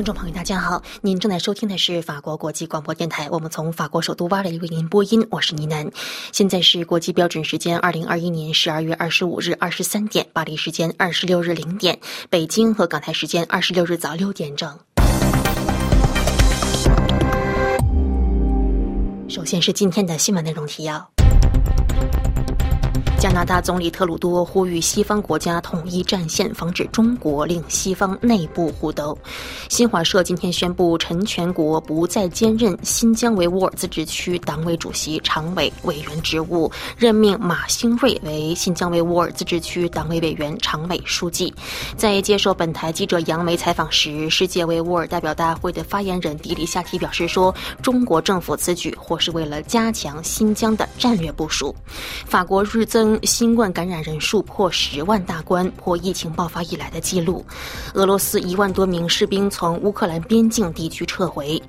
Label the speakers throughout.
Speaker 1: 听众朋友，大家好，您正在收听的是法国国际广播电台，我们从法国首都巴黎为您播音，我是倪楠。现在是国际标准时间二零二一年十二月二十五日二十三点，巴黎时间二十六日零点，北京和港台时间二十六日早六点整。首先是今天的新闻内容提要。加拿大总理特鲁多呼吁西方国家统一战线，防止中国令西方内部互斗。新华社今天宣布，陈全国不再兼任新疆维吾尔自治区党委主席常委委员职务，任命马兴瑞为新疆维吾尔自治区党委委员常委书记。在接受本台记者杨梅采访时，世界维吾尔代表大会的发言人迪里夏提表示说：“中国政府此举或是为了加强新疆的战略部署。”法国日增。新冠感染人数破十万大关，破疫情爆发以来的记录。俄罗斯一万多名士兵从乌克兰边境地区撤回。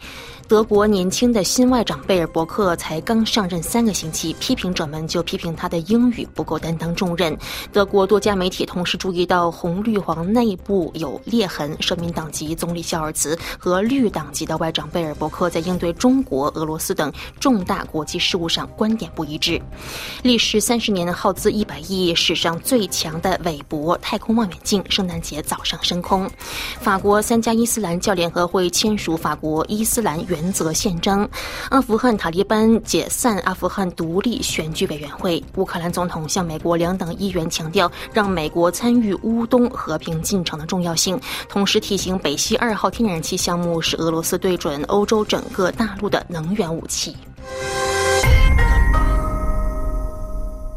Speaker 1: 德国年轻的新外长贝尔伯克才刚上任三个星期，批评者们就批评他的英语不够担当重任。德国多家媒体同时注意到红绿黄内部有裂痕，社民党籍总理肖尔茨和绿党籍的外长贝尔伯克在应对中国、俄罗斯等重大国际事务上观点不一致。历时三十年、耗资一百亿、史上最强的韦伯太空望远镜圣诞节早上升空。法国三家伊斯兰教联合会签署法国伊斯兰原。原则宪章，阿富汗塔利班解散阿富汗独立选举委员会。乌克兰总统向美国两党议员强调，让美国参与乌东和平进程的重要性，同时提醒北溪二号天然气项目是俄罗斯对准欧洲整个大陆的能源武器。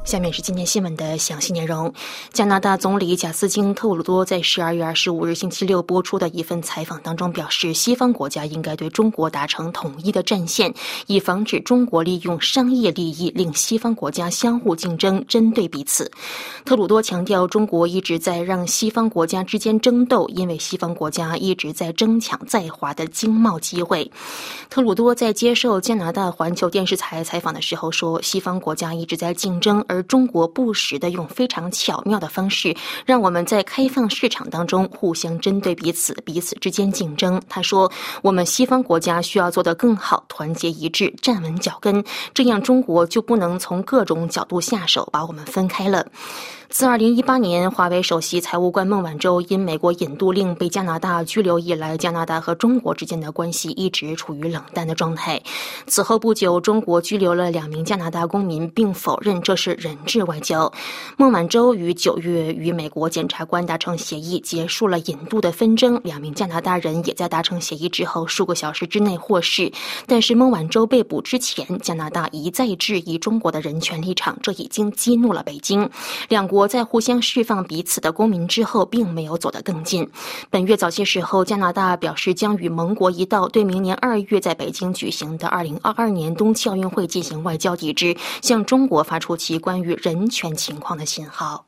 Speaker 1: 下面是今天新闻的详细内容。加拿大总理贾斯汀·特鲁多在十二月二十五日星期六播出的一份采访当中表示，西方国家应该对中国达成统一的战线，以防止中国利用商业利益令西方国家相互竞争、针对彼此。特鲁多强调，中国一直在让西方国家之间争斗，因为西方国家一直在争抢在华的经贸机会。特鲁多在接受加拿大环球电视台采访的时候说，西方国家一直在竞争。而中国不时的用非常巧妙的方式，让我们在开放市场当中互相针对彼此，彼此之间竞争。他说：“我们西方国家需要做得更好，团结一致，站稳脚跟，这样中国就不能从各种角度下手，把我们分开了。”自2018年华为首席财务官孟晚舟因美国引渡令被加拿大拘留以来，加拿大和中国之间的关系一直处于冷淡的状态。此后不久，中国拘留了两名加拿大公民，并否认这是人质外交。孟晚舟于九月与美国检察官达成协议，结束了引渡的纷争。两名加拿大人也在达成协议之后数个小时之内获释。但是孟晚舟被捕之前，加拿大一再质疑中国的人权立场，这已经激怒了北京。两国。在互相释放彼此的公民之后，并没有走得更近。本月早些时候，加拿大表示将与盟国一道对明年二月在北京举行的二零二二年冬季奥运会进行外交抵制，向中国发出其关于人权情况的信号。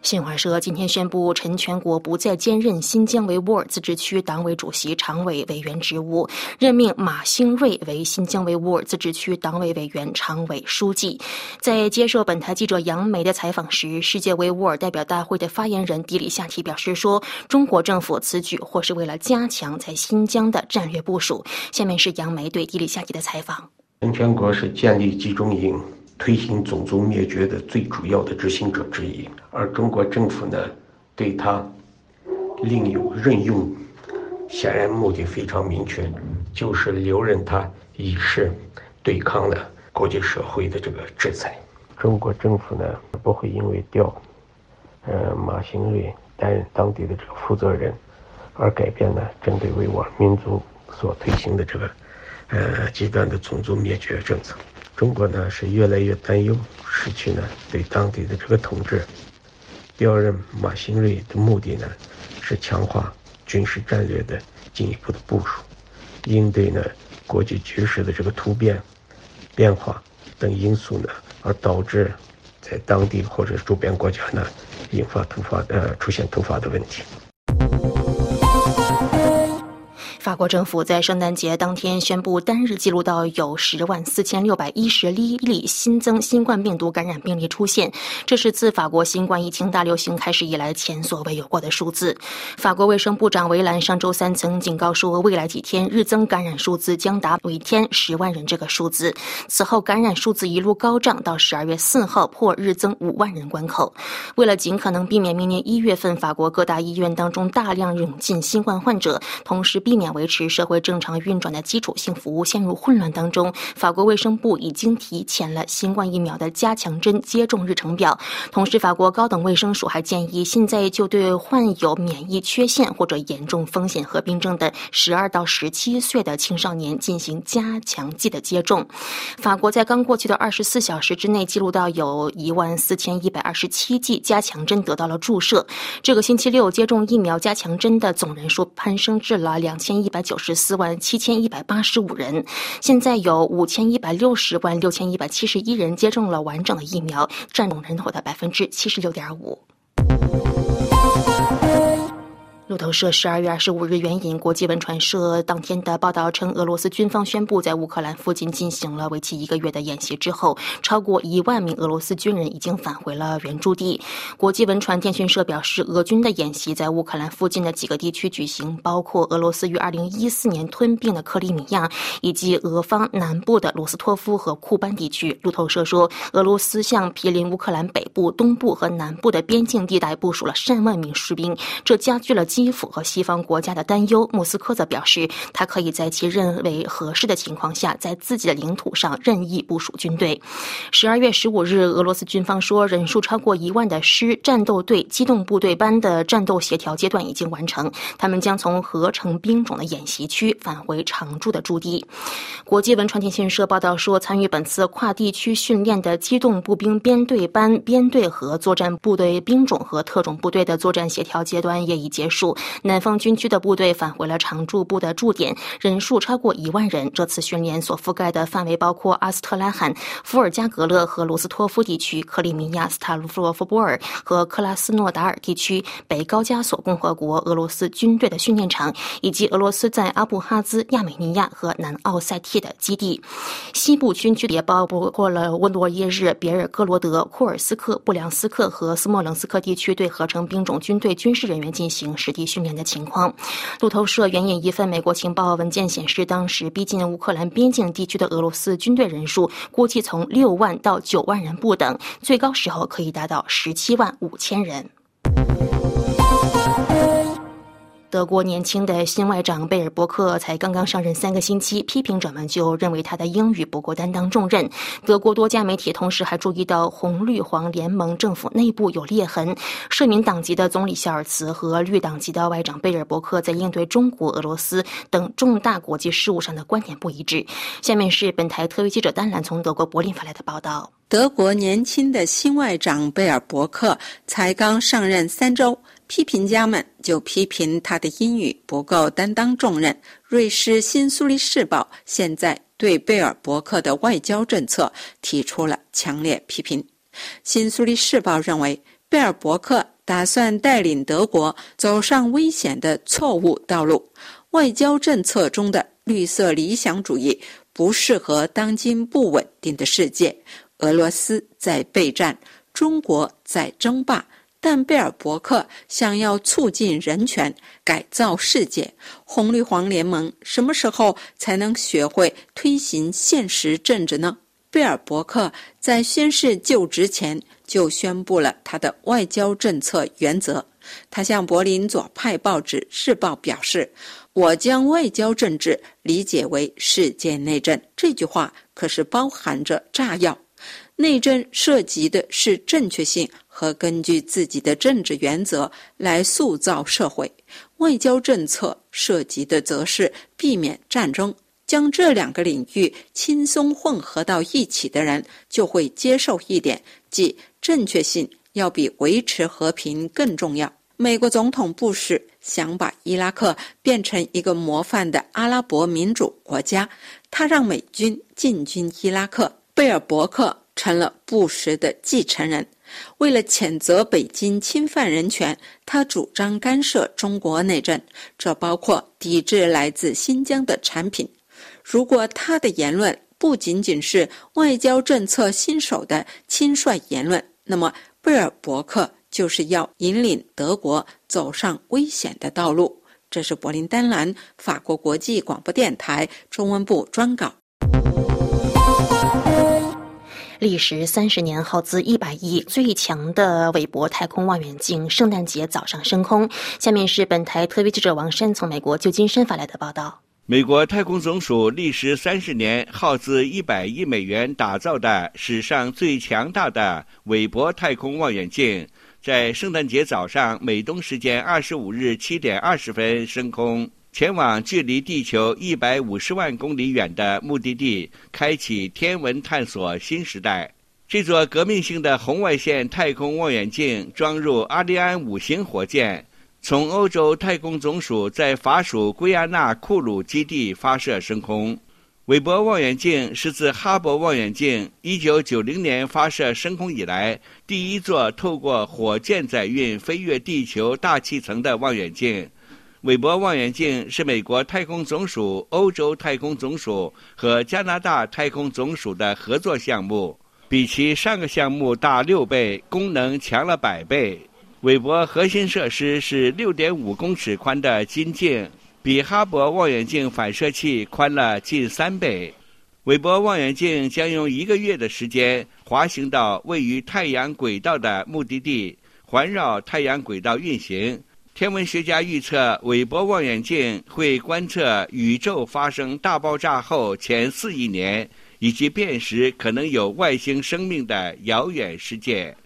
Speaker 1: 新华社今天宣布，陈全国不再兼任新疆维吾尔自治区党委主席常委委员职务，任命马兴瑞为新疆维吾尔自治区党委委员常委书记。在接受本台记者杨梅的采访时，世界维吾尔代表大会的发言人迪里夏提表示说：“中国政府此举或是为了加强在新疆的战略部署。”下面是杨梅对迪里夏提的采访。
Speaker 2: 陈全国是建立集中营。推行种族灭绝的最主要的执行者之一，而中国政府呢，对他另有任用，显然目的非常明确，就是留任他以示对抗了国际社会的这个制裁。中国政府呢，不会因为调，呃，马兴瑞担任当地的这个负责人，而改变呢针对维吾尔民族所推行的这个，呃，极端的种族灭绝政策。中国呢是越来越担忧失去呢对当地的这个统治。调任马兴瑞的目的呢是强化军事战略的进一步的部署，应对呢国际局势的这个突变、变化等因素呢，而导致在当地或者周边国家呢引发突发呃出现突发的问题。
Speaker 1: 法国政府在圣诞节当天宣布，单日记录到有十万四千六百一十一例新增新冠病毒感染病例出现，这是自法国新冠疫情大流行开始以来前所未有过的数字。法国卫生部长维兰上周三曾警告说，未来几天日增感染数字将达每天十万人这个数字。此后，感染数字一路高涨，到十二月四号破日增五万人关口。为了尽可能避免明年一月份法国各大医院当中大量涌进新冠患者，同时避免。维持社会正常运转的基础性服务陷入混乱当中，法国卫生部已经提前了新冠疫苗的加强针接种日程表。同时，法国高等卫生署还建议，现在就对患有免疫缺陷或者严重风险合并症的十二到十七岁的青少年进行加强剂的接种。法国在刚过去的二十四小时之内记录到有一万四千一百二十七剂加强针得到了注射。这个星期六接种疫苗加强针的总人数攀升至了两千。一百九十四万七千一百八十五人，现在有五千一百六十万六千一百七十一人接种了完整的疫苗，占总人口的百分之七十六点五。路透社十二月二十五日援引国际文传社当天的报道称，俄罗斯军方宣布，在乌克兰附近进行了为期一个月的演习之后，超过一万名俄罗斯军人已经返回了原驻地。国际文传电讯社表示，俄军的演习在乌克兰附近的几个地区举行，包括俄罗斯于二零一四年吞并的克里米亚，以及俄方南部的罗斯托夫和库班地区。路透社说，俄罗斯向毗邻乌克兰北部、东部和南部的边境地带部署了上万名士兵，这加剧了。基辅和西方国家的担忧，莫斯科则表示，他可以在其认为合适的情况下，在自己的领土上任意部署军队。十二月十五日，俄罗斯军方说，人数超过一万的师战斗队机动部队班的战斗协调阶段已经完成，他们将从合成兵种的演习区返回常驻的驻地。国际文传电讯社报道说，参与本次跨地区训练的机动步兵编队班编队和作战部队兵种和特种部队的作战协调阶段也已结束。南方军区的部队返回了常驻部的驻点，人数超过一万人。这次训练所覆盖的范围包括阿斯特拉罕、伏尔加格勒和罗斯托夫地区、克里米亚、斯塔夫罗夫波尔和克拉斯诺达尔地区、北高加索共和国俄罗斯军队的训练场，以及俄罗斯在阿布哈兹、亚美尼亚和南奥塞梯的基地。西部军区也包括了温罗耶日、别尔哥罗德、库尔斯克、布良斯克和斯莫棱斯克地区，对合成兵种军队军事人员进行实。训练的情况，路透社援引一份美国情报文件显示，当时逼近乌克兰边境地区的俄罗斯军队人数估计从六万到九万人不等，最高时候可以达到十七万五千人。德国年轻的新外长贝尔伯克才刚刚上任三个星期，批评者们就认为他的英语不够担当重任。德国多家媒体同时还注意到红绿黄联盟政府内部有裂痕，社民党籍的总理肖尔茨和绿党籍的外长贝尔伯克在应对中国、俄罗斯等重大国际事务上的观点不一致。下面是本台特约记者丹兰从德国柏林发来的报道：
Speaker 3: 德国年轻的新外长贝尔伯克才刚上任三周。批评家们就批评他的英语不够担当重任。瑞士新苏黎世报现在对贝尔伯克的外交政策提出了强烈批评。新苏黎世报认为，贝尔伯克打算带领德国走上危险的错误道路。外交政策中的绿色理想主义不适合当今不稳定的世界。俄罗斯在备战，中国在争霸。但贝尔伯克想要促进人权、改造世界，红绿黄联盟什么时候才能学会推行现实政治呢？贝尔伯克在宣誓就职前就宣布了他的外交政策原则。他向柏林左派报纸《日报》表示：“我将外交政治理解为世界内政。”这句话可是包含着炸药。内政涉及的是正确性和根据自己的政治原则来塑造社会，外交政策涉及的则是避免战争。将这两个领域轻松混合到一起的人，就会接受一点，即正确性要比维持和平更重要。美国总统布什想把伊拉克变成一个模范的阿拉伯民主国家，他让美军进军伊拉克。贝尔伯克。成了布什的继承人，为了谴责北京侵犯人权，他主张干涉中国内政，这包括抵制来自新疆的产品。如果他的言论不仅仅是外交政策新手的轻率言论，那么贝尔伯克就是要引领德国走上危险的道路。这是柏林丹兰法国国际广播电台中文部专稿。
Speaker 1: 历时三十年、耗资一百亿、最强的韦伯太空望远镜，圣诞节早上升空。下面是本台特约记者王山从美国旧金山发来的报道：
Speaker 4: 美国太空总署历时三十年、耗资一百亿美元打造的史上最强大的韦伯太空望远镜，在圣诞节早上美东时间二十五日七点二十分升空。前往距离地球一百五十万公里远的目的地，开启天文探索新时代。这座革命性的红外线太空望远镜装入阿利安五型火箭，从欧洲太空总署在法属圭亚那库鲁基地发射升空。韦伯望远镜是自哈勃望远镜1990年发射升空以来第一座透过火箭载运飞越地球大气层的望远镜。韦伯望远镜是美国太空总署、欧洲太空总署和加拿大太空总署的合作项目，比其上个项目大六倍，功能强了百倍。韦伯核心设施是6.5公尺宽的金镜，比哈勃望远镜反射器宽了近三倍。韦伯望远镜将用一个月的时间滑行到位于太阳轨道的目的地，环绕太阳轨道运行。天文学家预测，韦伯望远镜会观测宇宙发生大爆炸后前四亿年，以及辨识可能有外星生命的遥远世界。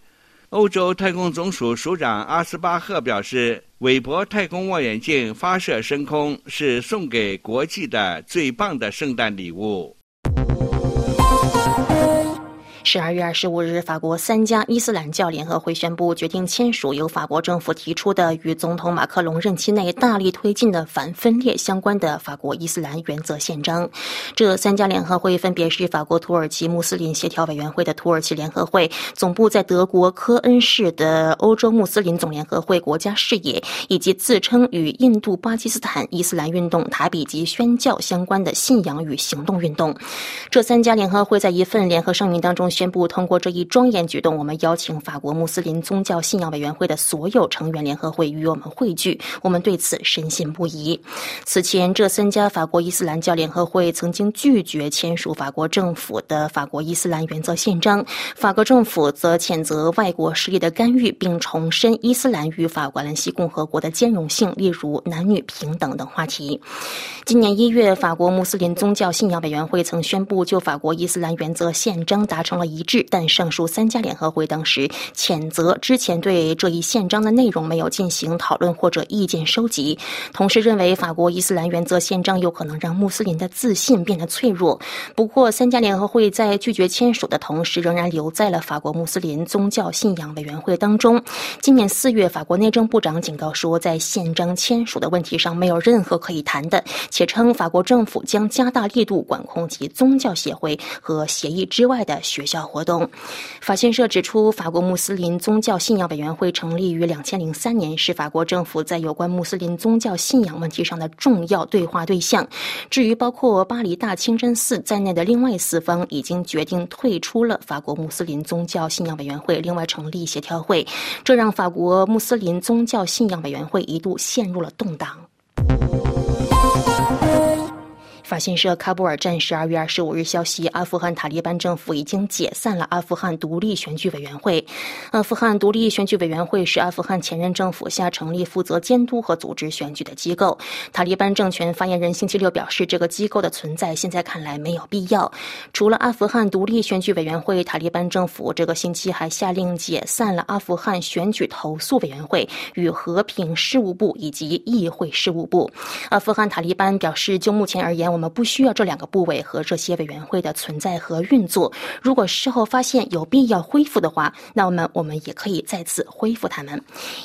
Speaker 4: 欧洲太空总署署长阿斯巴赫表示，韦伯太空望远镜发射升空是送给国际的最棒的圣诞礼物。
Speaker 1: 十二月二十五日，法国三家伊斯兰教联合会宣布决定签署由法国政府提出的与总统马克龙任期内大力推进的反分裂相关的法国伊斯兰原则宪章。这三家联合会分别是法国土耳其穆斯林协调委员会的土耳其联合会，总部在德国科恩市的欧洲穆斯林总联合会国家视野，以及自称与印度巴基斯坦伊斯兰运动塔比吉宣教相关的信仰与行动运动。这三家联合会在一份联合声明当中。宣布通过这一庄严举动，我们邀请法国穆斯林宗教信仰委员会的所有成员联合会与我们汇聚。我们对此深信不疑。此前，这三家法国伊斯兰教联合会曾经拒绝签署法国政府的法国伊斯兰原则宪章。法国政府则谴责外国势力的干预，并重申伊斯兰与法国兰西共和国的兼容性，例如男女平等等话题。今年一月，法国穆斯林宗教信仰委员会曾宣布就法国伊斯兰原则宪章达成了。一致，但上述三家联合会当时谴责之前对这一宪章的内容没有进行讨论或者意见收集，同时认为法国伊斯兰原则宪章有可能让穆斯林的自信变得脆弱。不过，三家联合会在拒绝签署的同时，仍然留在了法国穆斯林宗教信仰委员会当中。今年四月，法国内政部长警告说，在宪章签署的问题上没有任何可以谈的，且称法国政府将加大力度管控其宗教协会和协议之外的学教。活动，法新社指出，法国穆斯林宗教信仰委员会成立于两千零三年，是法国政府在有关穆斯林宗教信仰问题上的重要对话对象。至于包括巴黎大清真寺在内的另外四方，已经决定退出了法国穆斯林宗教信仰委员会，另外成立协调会，这让法国穆斯林宗教信仰委员会一度陷入了动荡。法新社喀布尔站十二月二十五日消息，阿富汗塔利班政府已经解散了阿富汗独立选举委员会。阿富汗独立选举委员会是阿富汗前任政府下成立负责监督和组织选举的机构。塔利班政权发言人星期六表示，这个机构的存在现在看来没有必要。除了阿富汗独立选举委员会，塔利班政府这个星期还下令解散了阿富汗选举投诉委员会与和平事务部以及议会事务部。阿富汗塔利班表示，就目前而言，我们。我们不需要这两个部委和这些委员会的存在和运作。如果事后发现有必要恢复的话，那我们我们也可以再次恢复他们。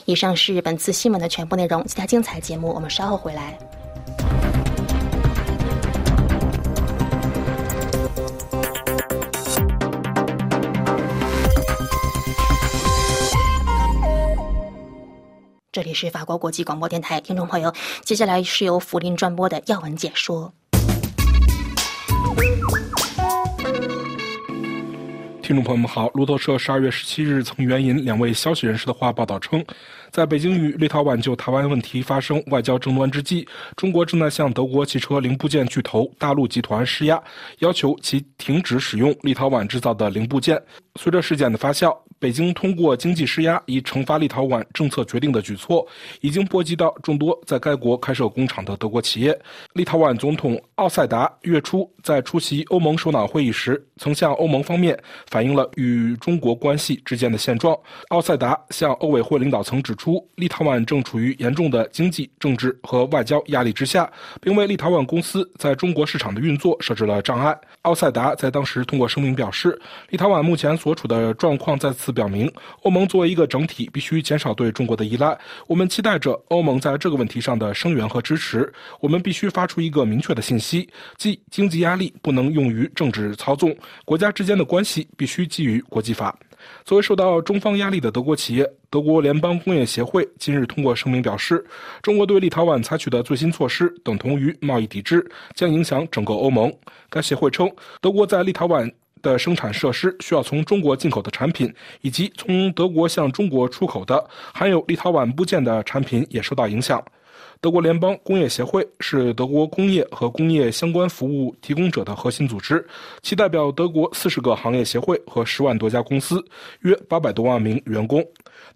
Speaker 1: 以上是本次新闻的全部内容，其他精彩节目我们稍后回来。这里是法国国际广播电台，听众朋友，接下来是由福林转播的要闻解说。
Speaker 5: 听众朋友们好，路透社十二月十七日曾援引两位消息人士的话报道称，在北京与立陶宛就台湾问题发生外交争端之际，中国正在向德国汽车零部件巨头大陆集团施压，要求其停止使用立陶宛制造的零部件。随着事件的发酵。北京通过经济施压以惩罚立陶宛政策决定的举措，已经波及到众多在该国开设工厂的德国企业。立陶宛总统奥塞达月初在出席欧盟首脑会议时，曾向欧盟方面反映了与中国关系之间的现状。奥塞达向欧委会领导层指出，立陶宛正处于严重的经济、政治和外交压力之下，并为立陶宛公司在中国市场的运作设置了障碍。奥塞达在当时通过声明表示，立陶宛目前所处的状况在此。表明，欧盟作为一个整体，必须减少对中国的依赖。我们期待着欧盟在这个问题上的声援和支持。我们必须发出一个明确的信息，即经济压力不能用于政治操纵，国家之间的关系必须基于国际法。作为受到中方压力的德国企业，德国联邦工业协会今日通过声明表示，中国对立陶宛采取的最新措施等同于贸易抵制，将影响整个欧盟。该协会称，德国在立陶宛。的生产设施需要从中国进口的产品，以及从德国向中国出口的含有立陶宛部件的产品也受到影响。德国联邦工业协会是德国工业和工业相关服务提供者的核心组织，其代表德国四十个行业协会和十万多家公司，约八百多万名员工。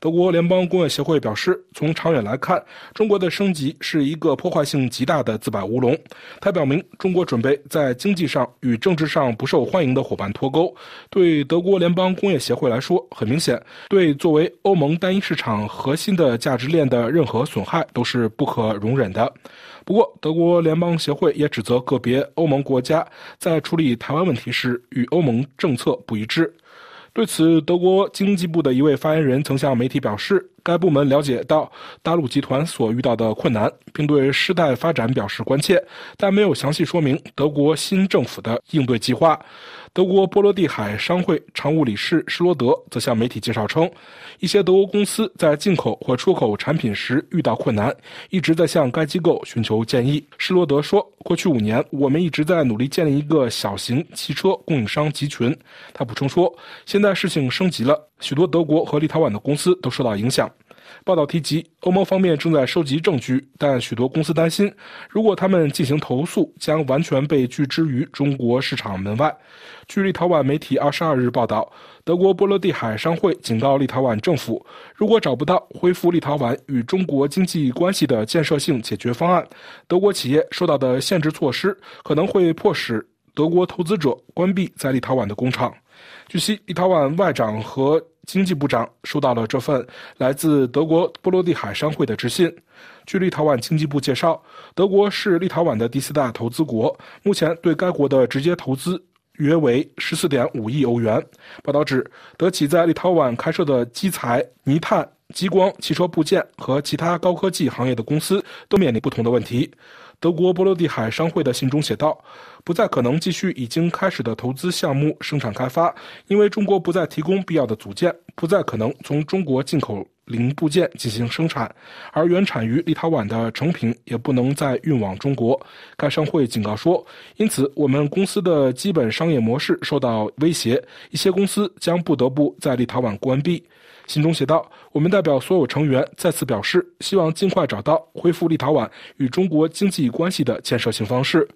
Speaker 5: 德国联邦工业协会表示，从长远来看，中国的升级是一个破坏性极大的自摆乌龙。它表明，中国准备在经济上与政治上不受欢迎的伙伴脱钩。对德国联邦工业协会来说，很明显，对作为欧盟单一市场核心的价值链的任何损害都是不可容忍的。不过，德国联邦协会也指责个别欧盟国家在处理台湾问题时与欧盟政策不一致。对此，德国经济部的一位发言人曾向媒体表示，该部门了解到大陆集团所遇到的困难，并对事态发展表示关切，但没有详细说明德国新政府的应对计划。德国波罗的海商会常务理事施罗德则向媒体介绍称，一些德国公司在进口或出口产品时遇到困难，一直在向该机构寻求建议。施罗德说：“过去五年，我们一直在努力建立一个小型汽车供应商集群。”他补充说：“现在事情升级了，许多德国和立陶宛的公司都受到影响。”报道提及，欧盟方面正在收集证据，但许多公司担心，如果他们进行投诉，将完全被拒之于中国市场门外。据立陶宛媒体二十二日报道，德国波罗的海商会警告立陶宛政府，如果找不到恢复立陶宛与中国经济关系的建设性解决方案，德国企业受到的限制措施可能会迫使德国投资者关闭在立陶宛的工厂。据悉，立陶宛外长和经济部长收到了这份来自德国波罗的海商会的致信。据立陶宛经济部介绍，德国是立陶宛的第四大投资国，目前对该国的直接投资约为十四点五亿欧元。报道指，德企在立陶宛开设的基材、泥炭、激光、汽车部件和其他高科技行业的公司都面临不同的问题。德国波罗的海商会的信中写道：“不再可能继续已经开始的投资项目生产开发，因为中国不再提供必要的组件，不再可能从中国进口零部件进行生产，而原产于立陶宛的成品也不能再运往中国。”该商会警告说：“因此，我们公司的基本商业模式受到威胁，一些公司将不得不在立陶宛关闭。”信中写道：“我们代表所有成员再次表示，希望尽快找到恢复立陶宛与中国经济关系的建设性方式。”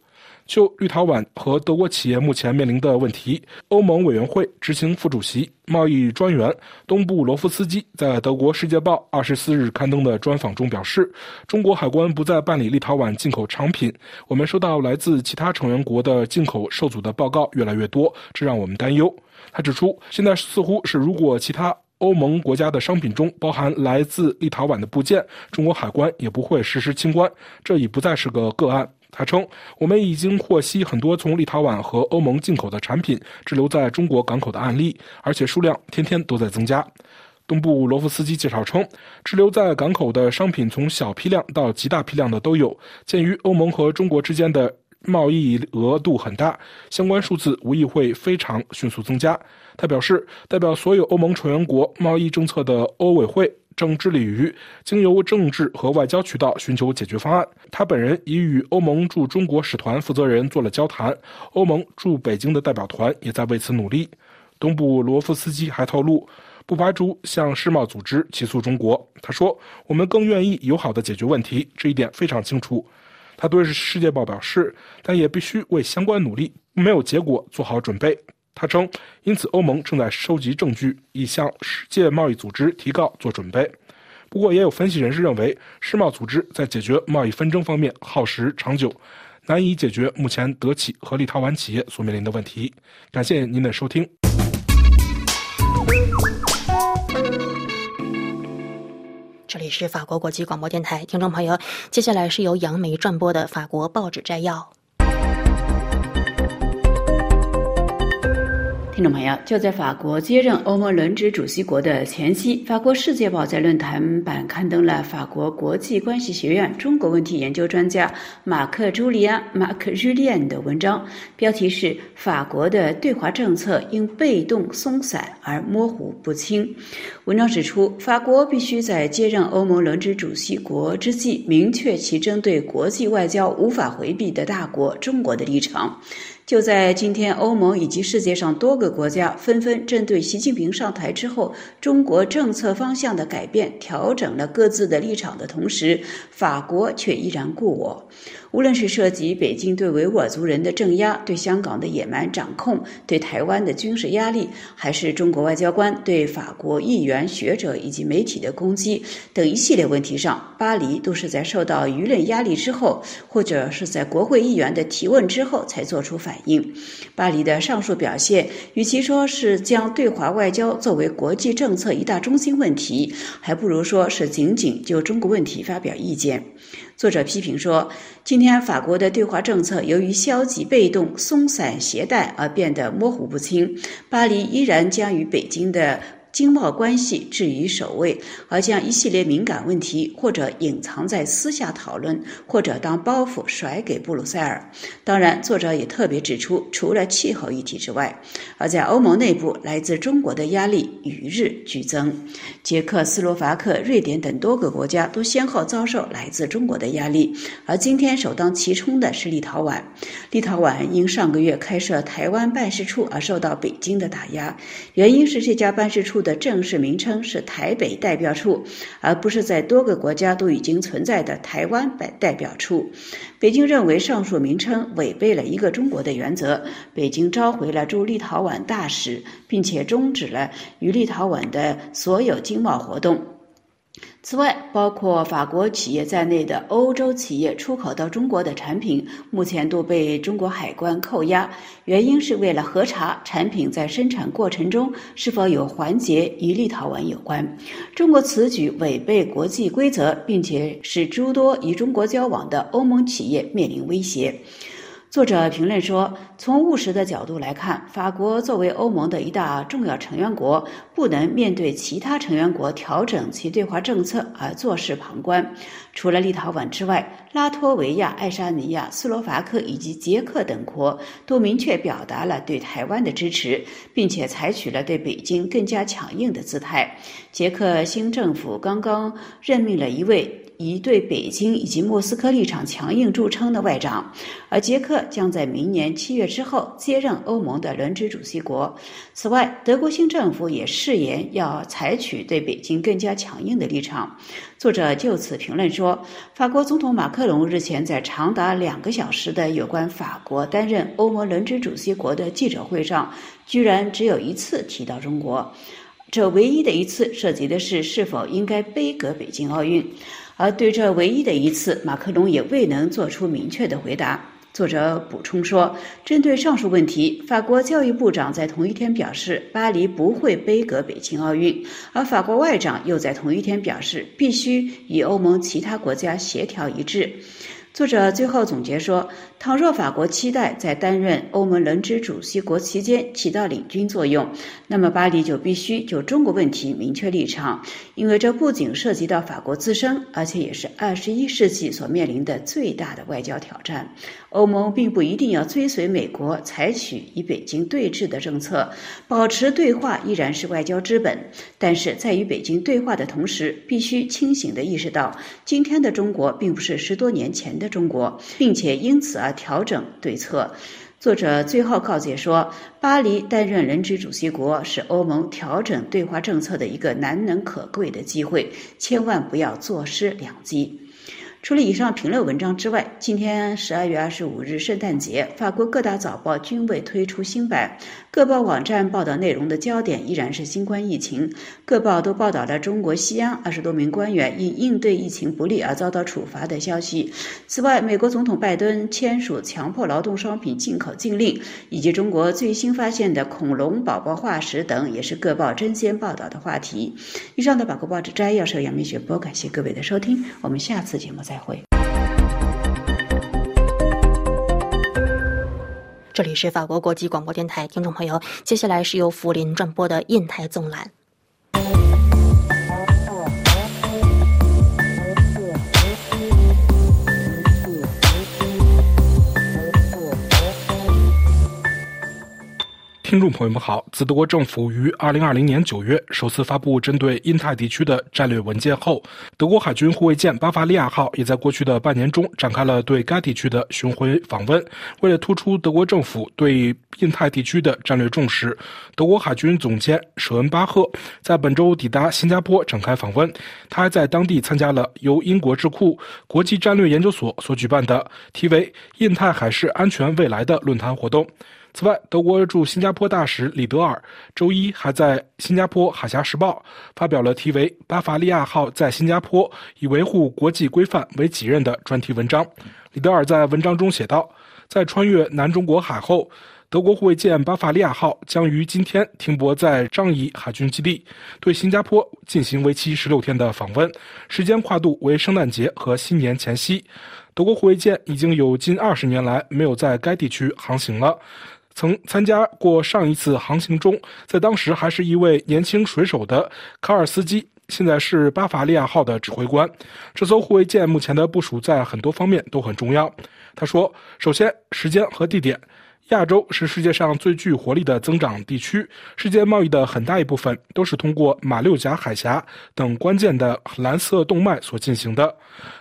Speaker 5: 就立陶宛和德国企业目前面临的问题，欧盟委员会执行副主席、贸易专员东布罗夫斯基在德国《世界报》二十四日刊登的专访中表示：“中国海关不再办理立陶宛进口商品，我们收到来自其他成员国的进口受阻的报告越来越多，这让我们担忧。”他指出，现在似乎是如果其他。欧盟国家的商品中包含来自立陶宛的部件，中国海关也不会实施清关，这已不再是个个案。他称：“我们已经获悉很多从立陶宛和欧盟进口的产品滞留在中国港口的案例，而且数量天天都在增加。”东部罗夫斯基介绍称，滞留在港口的商品从小批量到极大批量的都有。鉴于欧盟和中国之间的贸易额度很大，相关数字无疑会非常迅速增加。他表示，代表所有欧盟成员国贸易政策的欧委会正致力于经由政治和外交渠道寻求解决方案。他本人已与欧盟驻中国使团负责人做了交谈，欧盟驻北京的代表团也在为此努力。东部罗夫斯基还透露，不排除向世贸组织起诉中国。他说：“我们更愿意友好的解决问题，这一点非常清楚。”他对《世界报》表示，但也必须为相关努力没有结果做好准备。他称，因此欧盟正在收集证据，以向世界贸易组织提告做准备。不过，也有分析人士认为，世贸组织在解决贸易纷争方面耗时长久，难以解决目前德企和立陶宛企业所面临的问题。感谢您的收听。
Speaker 1: 这里是法国国际广播电台，听众朋友，接下来是由杨梅转播的法国报纸摘要。
Speaker 6: 听众朋友，就在法国接任欧盟轮值主席国的前夕，法国《世界报》在论坛版刊登了法国国际关系学院中国问题研究专家马克·朱利安·马克·日利安的文章，标题是《法国的对华政策因被动松散而模糊不清》。文章指出，法国必须在接任欧盟轮值主席国之际，明确其针对国际外交无法回避的大国中国的立场。就在今天，欧盟以及世界上多个国家纷纷针对习近平上台之后中国政策方向的改变调整了各自的立场的同时，法国却依然故我。无论是涉及北京对维吾尔族人的镇压、对香港的野蛮掌控、对台湾的军事压力，还是中国外交官对法国议员、学者以及媒体的攻击等一系列问题上，巴黎都是在受到舆论压力之后，或者是在国会议员的提问之后才做出反应。巴黎的上述表现，与其说是将对华外交作为国际政策一大中心问题，还不如说是仅仅就中国问题发表意见。作者批评说，今天法国的对华政策由于消极被动、松散携带而变得模糊不清。巴黎依然将与北京的。经贸关系置于首位，而将一系列敏感问题或者隐藏在私下讨论，或者当包袱甩给布鲁塞尔。当然，作者也特别指出，除了气候议题之外，而在欧盟内部，来自中国的压力与日俱增。捷克斯洛伐克、瑞典等多个国家都先后遭受来自中国的压力，而今天首当其冲的是立陶宛。立陶宛因上个月开设台湾办事处而受到北京的打压，原因是这家办事处。的正式名称是台北代表处，而不是在多个国家都已经存在的台湾代代表处。北京认为上述名称违背了一个中国的原则，北京召回了驻立陶宛大使，并且终止了与立陶宛的所有经贸活动。此外，包括法国企业在内的欧洲企业出口到中国的产品，目前都被中国海关扣押，原因是为了核查产品在生产过程中是否有环节与立陶宛有关。中国此举违背国际规则，并且使诸多与中国交往的欧盟企业面临威胁。作者评论说：“从务实的角度来看，法国作为欧盟的一大重要成员国，不能面对其他成员国调整其对华政策而坐视旁观。除了立陶宛之外，拉脱维亚、爱沙尼亚、斯洛伐克以及捷克等国都明确表达了对台湾的支持，并且采取了对北京更加强硬的姿态。捷克新政府刚刚任命了一位。”以对北京以及莫斯科立场强硬著称的外长，而捷克将在明年七月之后接任欧盟的轮值主席国。此外，德国新政府也誓言要采取对北京更加强硬的立场。作者就此评论说，法国总统马克龙日前在长达两个小时的有关法国担任欧盟轮值主席国的记者会上，居然只有一次提到中国，这唯一的一次涉及的是是否应该杯葛北京奥运。而对这唯一的一次，马克龙也未能做出明确的回答。作者补充说，针对上述问题，法国教育部长在同一天表示，巴黎不会杯葛北京奥运，而法国外长又在同一天表示，必须与欧盟其他国家协调一致。作者最后总结说：“倘若法国期待在担任欧盟轮值主席国期间起到领军作用，那么巴黎就必须就中国问题明确立场，因为这不仅涉及到法国自身，而且也是二十一世纪所面临的最大的外交挑战。欧盟并不一定要追随美国，采取与北京对峙的政策，保持对话依然是外交之本。但是在与北京对话的同时，必须清醒地意识到，今天的中国并不是十多年前的。”中国，并且因此而调整对策。作者最后告诫说：“巴黎担任轮值主席国是欧盟调整对华政策的一个难能可贵的机会，千万不要坐失良机。”除了以上评论文章之外，今天十二月二十五日圣诞节，法国各大早报均未推出新版。各报网站报道内容的焦点依然是新冠疫情。各报都报道了中国西安二十多名官员因应对疫情不力而遭到处罚的消息。此外，美国总统拜登签署强迫劳动商品进口禁令，以及中国最新发现的恐龙宝宝化石等，也是各报争先报道的话题。以上的法国报纸摘要是由杨明雪播，感谢各位的收听，我们下次节目。再会。
Speaker 1: 这里是法国国际广播电台，听众朋友，接下来是由福林转播的印台纵览。
Speaker 5: 听众朋友们好，自德国政府于二零二零年九月首次发布针对印太地区的战略文件后，德国海军护卫舰巴伐利亚号也在过去的半年中展开了对该地区的巡回访问。为了突出德国政府对印太地区的战略重视，德国海军总监舍恩巴赫在本周抵达新加坡展开访问。他还在当地参加了由英国智库国际战略研究所所举办的题为“印太海事安全未来”的论坛活动。此外，德国驻新加坡大使李德尔周一还在《新加坡海峡时报》发表了题为《巴伐利亚号在新加坡以维护国际规范为己任》的专题文章。李德尔在文章中写道：“在穿越南中国海后，德国护卫舰巴伐利亚号将于今天停泊在樟宜海军基地，对新加坡进行为期十六天的访问，时间跨度为圣诞节和新年前夕。德国护卫舰已经有近二十年来没有在该地区航行了。”曾参加过上一次航行中，在当时还是一位年轻水手的卡尔斯基，现在是巴伐利亚号的指挥官。这艘护卫舰目前的部署在很多方面都很重要。他说：“首先，时间和地点。亚洲是世界上最具活力的增长地区，世界贸易的很大一部分都是通过马六甲海峡等关键的蓝色动脉所进行的。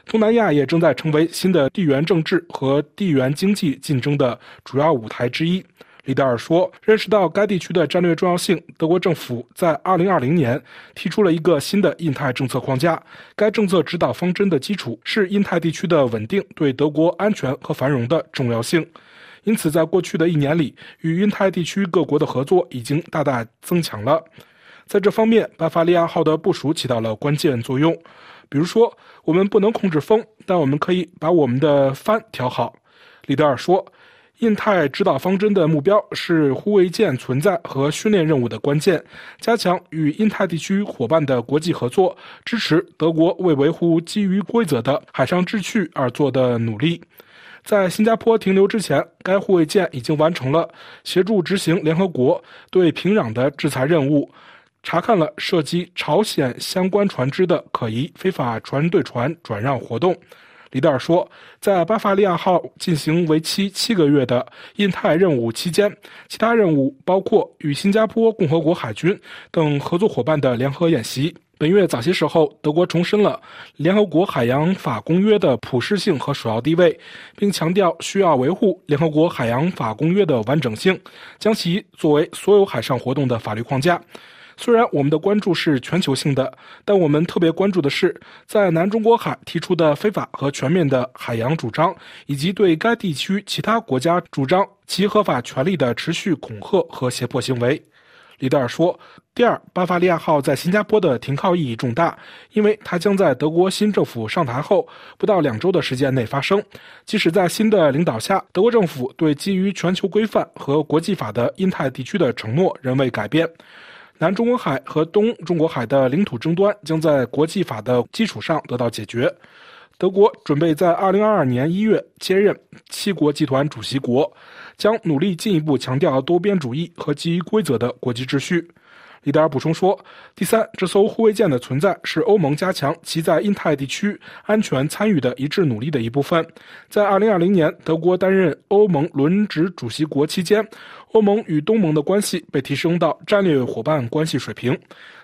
Speaker 5: 东南亚也正在成为新的地缘政治和地缘经济竞争的主要舞台之一。”里德尔说：“认识到该地区的战略重要性，德国政府在2020年提出了一个新的印太政策框架。该政策指导方针的基础是印太地区的稳定对德国安全和繁荣的重要性。因此，在过去的一年里，与印太地区各国的合作已经大大增强了。在这方面，巴伐利亚号的部署起到了关键作用。比如说，我们不能控制风，但我们可以把我们的帆调好。”里德尔说。印太指导方针的目标是护卫舰存在和训练任务的关键，加强与印太地区伙伴的国际合作，支持德国为维护基于规则的海上秩序而做的努力。在新加坡停留之前，该护卫舰已经完成了协助执行联合国对平壤的制裁任务，查看了涉及朝鲜相关船只的可疑非法船对船转让活动。里德尔说，在巴伐利亚号进行为期七个月的印太任务期间，其他任务包括与新加坡共和国海军等合作伙伴的联合演习。本月早些时候，德国重申了联合国海洋法公约的普适性和首要地位，并强调需要维护联合国海洋法公约的完整性，将其作为所有海上活动的法律框架。虽然我们的关注是全球性的，但我们特别关注的是在南中国海提出的非法和全面的海洋主张，以及对该地区其他国家主张其合法权利的持续恐吓和胁迫行为。李德尔说：“第二，巴伐利亚号在新加坡的停靠意义重大，因为它将在德国新政府上台后不到两周的时间内发生。即使在新的领导下，德国政府对基于全球规范和国际法的印太地区的承诺仍未改变。”南中国海和东中国海的领土争端将在国际法的基础上得到解决。德国准备在2022年1月接任七国集团主席国，将努力进一步强调多边主义和基于规则的国际秩序。里德尔补充说：“第三，这艘护卫舰的存在是欧盟加强其在印太地区安全参与的一致努力的一部分。在2020年德国担任欧盟轮值主席国期间，欧盟与东盟的关系被提升到战略伙伴关系水平。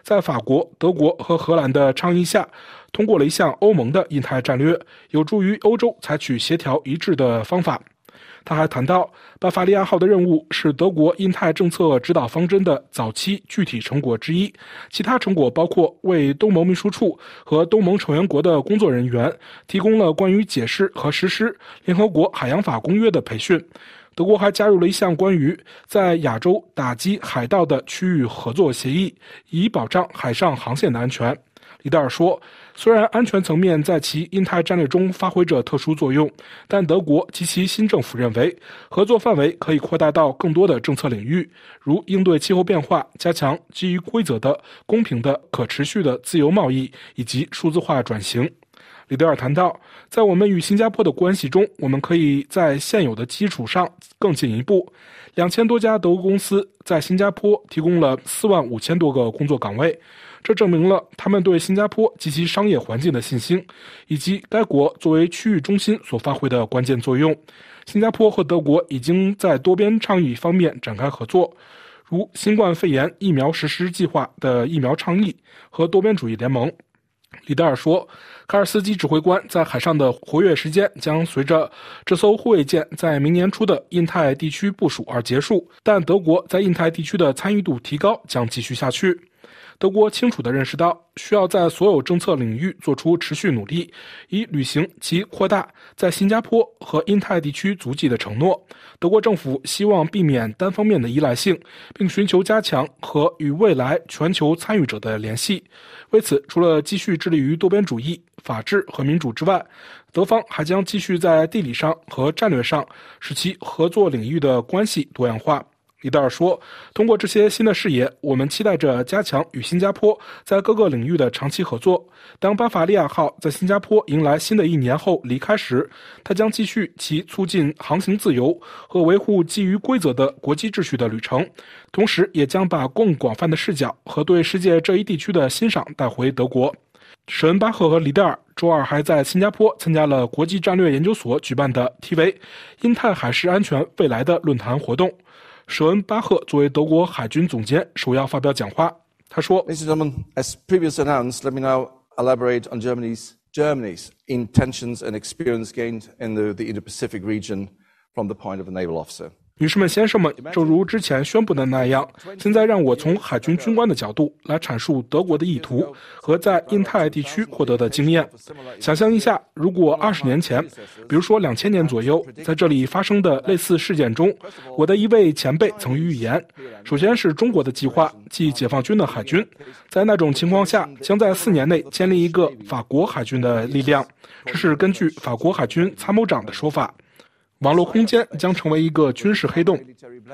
Speaker 5: 在法国、德国和荷兰的倡议下，通过了一项欧盟的印太战略，有助于欧洲采取协调一致的方法。”他还谈到，巴伐利亚号的任务是德国印太政策指导方针的早期具体成果之一。其他成果包括为东盟秘书处和东盟成员国的工作人员提供了关于解释和实施联合国海洋法公约的培训。德国还加入了一项关于在亚洲打击海盗的区域合作协议，以保障海上航线的安全。李德尔说。虽然安全层面在其印太战略中发挥着特殊作用，但德国及其新政府认为，合作范围可以扩大到更多的政策领域，如应对气候变化、加强基于规则的公平的、可持续的自由贸易以及数字化转型。里德尔谈到，在我们与新加坡的关系中，我们可以在现有的基础上更进一步。两千多家德国公司在新加坡提供了四万五千多个工作岗位。这证明了他们对新加坡及其商业环境的信心，以及该国作为区域中心所发挥的关键作用。新加坡和德国已经在多边倡议方面展开合作，如新冠肺炎疫苗实施计划的疫苗倡议和多边主义联盟。里德尔说，卡尔斯基指挥官在海上的活跃时间将随着这艘护卫舰在明年初的印太地区部署而结束，但德国在印太地区的参与度提高将继续下去。德国清楚地认识到，需要在所有政策领域做出持续努力，以履行其扩大在新加坡和印太地区足迹的承诺。德国政府希望避免单方面的依赖性，并寻求加强和与未来全球参与者的联系。为此，除了继续致力于多边主义、法治和民主之外，德方还将继续在地理上和战略上使其合作领域的关系多样化。李德尔说：“通过这些新的视野，我们期待着加强与新加坡在各个领域的长期合作。当巴伐利亚号在新加坡迎来新的一年后离开时，它将继续其促进航行自由和维护基于规则的国际秩序的旅程，同时也将把更广泛的视角和对世界这一地区的欣赏带回德国。”舍恩巴赫和里德尔周二还在新加坡参加了国际战略研究所举办的 T.V. “印太海事安全未来”的论坛活动。舍恩巴赫作为德国海军总监，首要发表讲话。他说：“
Speaker 7: Ladies and gentlemen, as previously announced, let me now elaborate on Germany's Germany's intentions and experience gained in the the Indo-Pacific region from the point of a naval officer.”
Speaker 5: 女士们、先生们，正如之前宣布的那样，现在让我从海军军官的角度来阐述德国的意图和在印太地区获得的经验。想象一下，如果二十年前，比如说两千年左右，在这里发生的类似事件中，我的一位前辈曾预言：首先是中国的计划，即解放军的海军，在那种情况下，将在四年内建立一个法国海军的力量。这是根据法国海军参谋长的说法。网络空间将成为一个军事黑洞，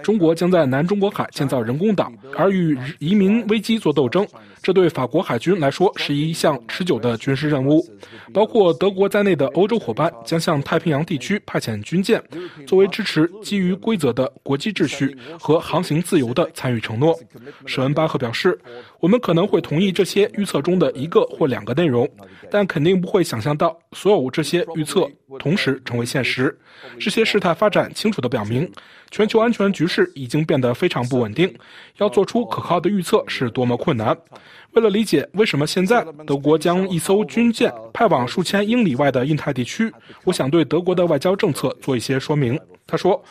Speaker 5: 中国将在南中国海建造人工岛，而与移民危机做斗争。这对法国海军来说是一项持久的军事任务。包括德国在内的欧洲伙伴将向太平洋地区派遣军舰，作为支持基于规则的国际秩序和航行自由的参与承诺。舍恩巴赫表示：“我们可能会同意这些预测中的一个或两个内容，但肯定不会想象到所有这些预测同时成为现实。”这些事态发展清楚地表明，全球安全局势已经变得非常不稳定。要做出可靠的预测是多么困难。为了理解为什么现在德国将一艘军舰派往数千英里外的印太地区，我想对德国的外交政策做一些说明。他说。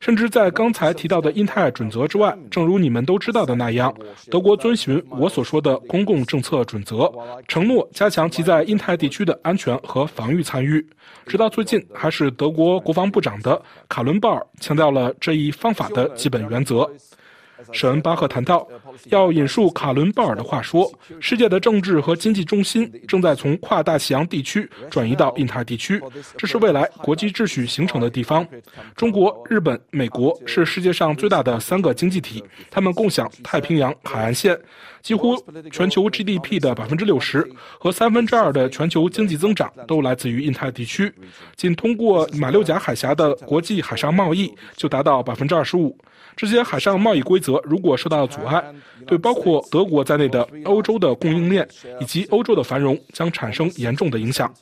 Speaker 5: 甚至在刚才提到的印太准则之外，正如你们都知道的那样，德国遵循我所说的公共政策准则，承诺加强其在印太地区的安全和防御参与。直到最近，还是德国国防部长的卡伦鲍尔强调了这一方法的基本原则。舍恩巴赫谈到，要引述卡伦鲍尔的话说：“世界的政治和经济中心正在从跨大西洋地区转移到印太地区，这是未来国际秩序形成的地方。中国、日本、美国是世界上最大的三个经济体，他们共享太平洋海岸线，几乎全球 GDP 的百分之六十和三分之二的全球经济增长都来自于印太地区。仅通过马六甲海峡的国际海上贸易就达到百分之二十五。”这些海上贸易规则如果受到阻碍，对包括德国在内的欧洲的供应链以及欧洲的繁荣将产生严重的影响。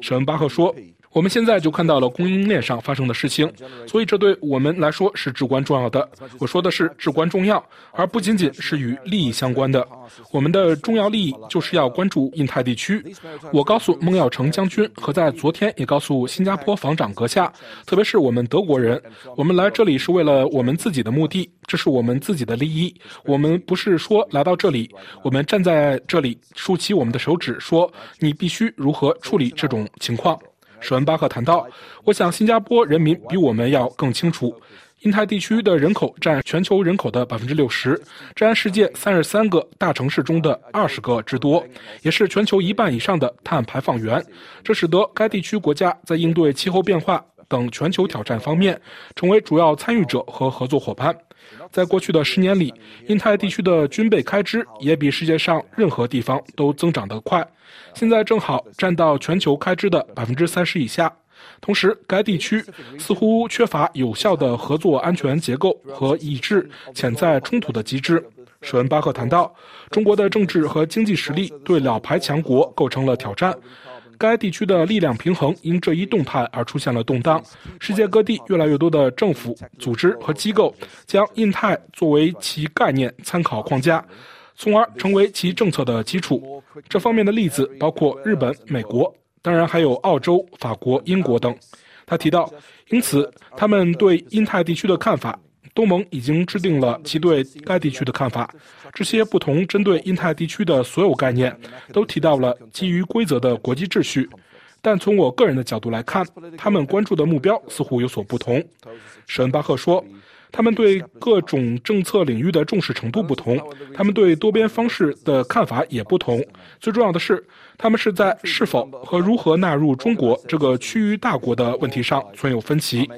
Speaker 5: 舍恩巴赫说。我们现在就看到了供应链上发生的事情，所以这对我们来说是至关重要的。我说的是至关重要，而不仅仅是与利益相关的。我们的重要利益就是要关注印太地区。我告诉孟耀成将军和在昨天也告诉新加坡防长阁下，特别是我们德国人，我们来这里是为了我们自己的目的，这是我们自己的利益。我们不是说来到这里，我们站在这里竖起我们的手指说你必须如何处理这种情况。舍恩巴赫谈到：“我想新加坡人民比我们要更清楚，印太地区的人口占全球人口的百分之六十，占世界三十三个大城市中的二十个之多，也是全球一半以上的碳排放源。这使得该地区国家在应对气候变化等全球挑战方面成为主要参与者和合作伙伴。在过去的十年里，印太地区的军备开支也比世界上任何地方都增长得快。”现在正好占到全球开支的百分之三十以下，同时该地区似乎缺乏有效的合作安全结构和抑制潜在冲突的机制。舍恩巴赫谈到，中国的政治和经济实力对老牌强国构成了挑战，该地区的力量平衡因这一动态而出现了动荡。世界各地越来越多的政府、组织和机构将印太作为其概念参考框架。从而成为其政策的基础。这方面的例子包括日本、美国，当然还有澳洲、法国、英国等。他提到，因此他们对印太地区的看法，东盟已经制定了其对该地区的看法。这些不同针对印太地区的所有概念，都提到了基于规则的国际秩序。但从我个人的角度来看，他们关注的目标似乎有所不同。史恩巴赫说。他们对各种政策领域的重视程度不同，他们对多边方式的看法也不同。最重要的是，他们是在是否和如何纳入中国这个区域大国的问题上存有分歧。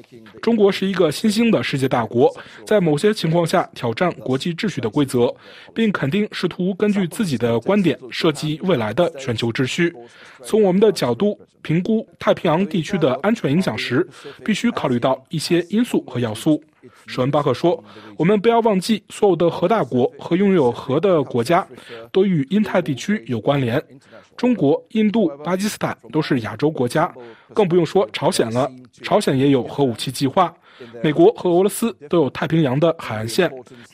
Speaker 5: 中国是一个新兴的世界大国，在某些情况下挑战国际秩序的规则，并肯定试图根据自己的观点设计未来的全球秩序。从我们的角度评估太平洋地区的安全影响时，必须考虑到一些因素和要素。舍文巴赫说：“我们不要忘记，所有的核大国和拥有核的国家都与印太地区有关联。中国、印度、巴基斯坦都是亚洲国家，更不用说朝鲜了。朝鲜也有核武器计划。”美国和俄罗斯都有太平洋的海岸线，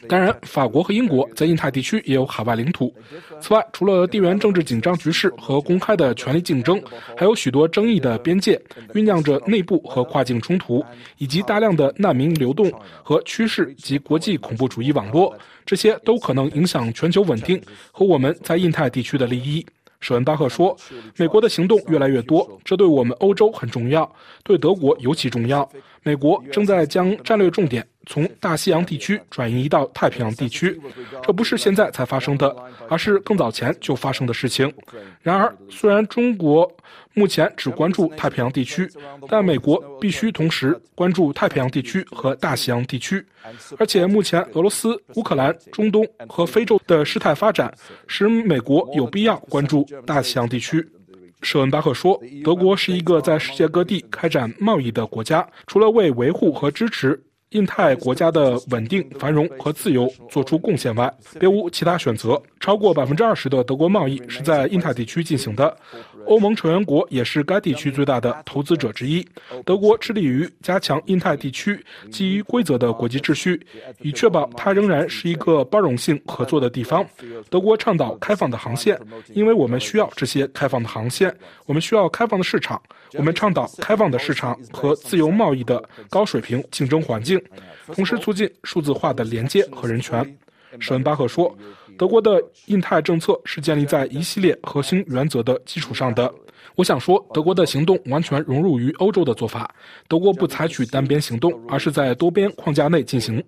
Speaker 5: 当然，法国和英国在印太地区也有海外领土。此外，除了地缘政治紧张局势和公开的权力竞争，还有许多争议的边界，酝酿着内部和跨境冲突，以及大量的难民流动和趋势及国际恐怖主义网络，这些都可能影响全球稳定和我们在印太地区的利益。舍恩巴赫说：“美国的行动越来越多，这对我们欧洲很重要，对德国尤其重要。美国正在将战略重点。”从大西洋地区转移到太平洋地区，这不是现在才发生的，而是更早前就发生的事情。然而，虽然中国目前只关注太平洋地区，但美国必须同时关注太平洋地区和大西洋地区。而且，目前俄罗斯、乌克兰、中东和非洲的事态发展，使美国有必要关注大西洋地区。舍文巴赫说：“德国是一个在世界各地开展贸易的国家，除了为维护和支持。”印太国家的稳定、繁荣和自由做出贡献外，别无其他选择。超过百分之二十的德国贸易是在印太地区进行的。欧盟成员国也是该地区最大的投资者之一。德国致力于加强印太地区基于规则的国际秩序，以确保它仍然是一个包容性合作的地方。德国倡导开放的航线，因为我们需要这些开放的航线。我们需要开放的市场。我们倡导开放的市场和自由贸易的高水平竞争环境，同时促进数字化的连接和人权。舍恩巴赫说：“德国的印太政策是建立在一系列核心原则的基础上的。我想说，德国的行动完全融入于欧洲的做法。德国不采取单边行动，而是在多边框架内进行。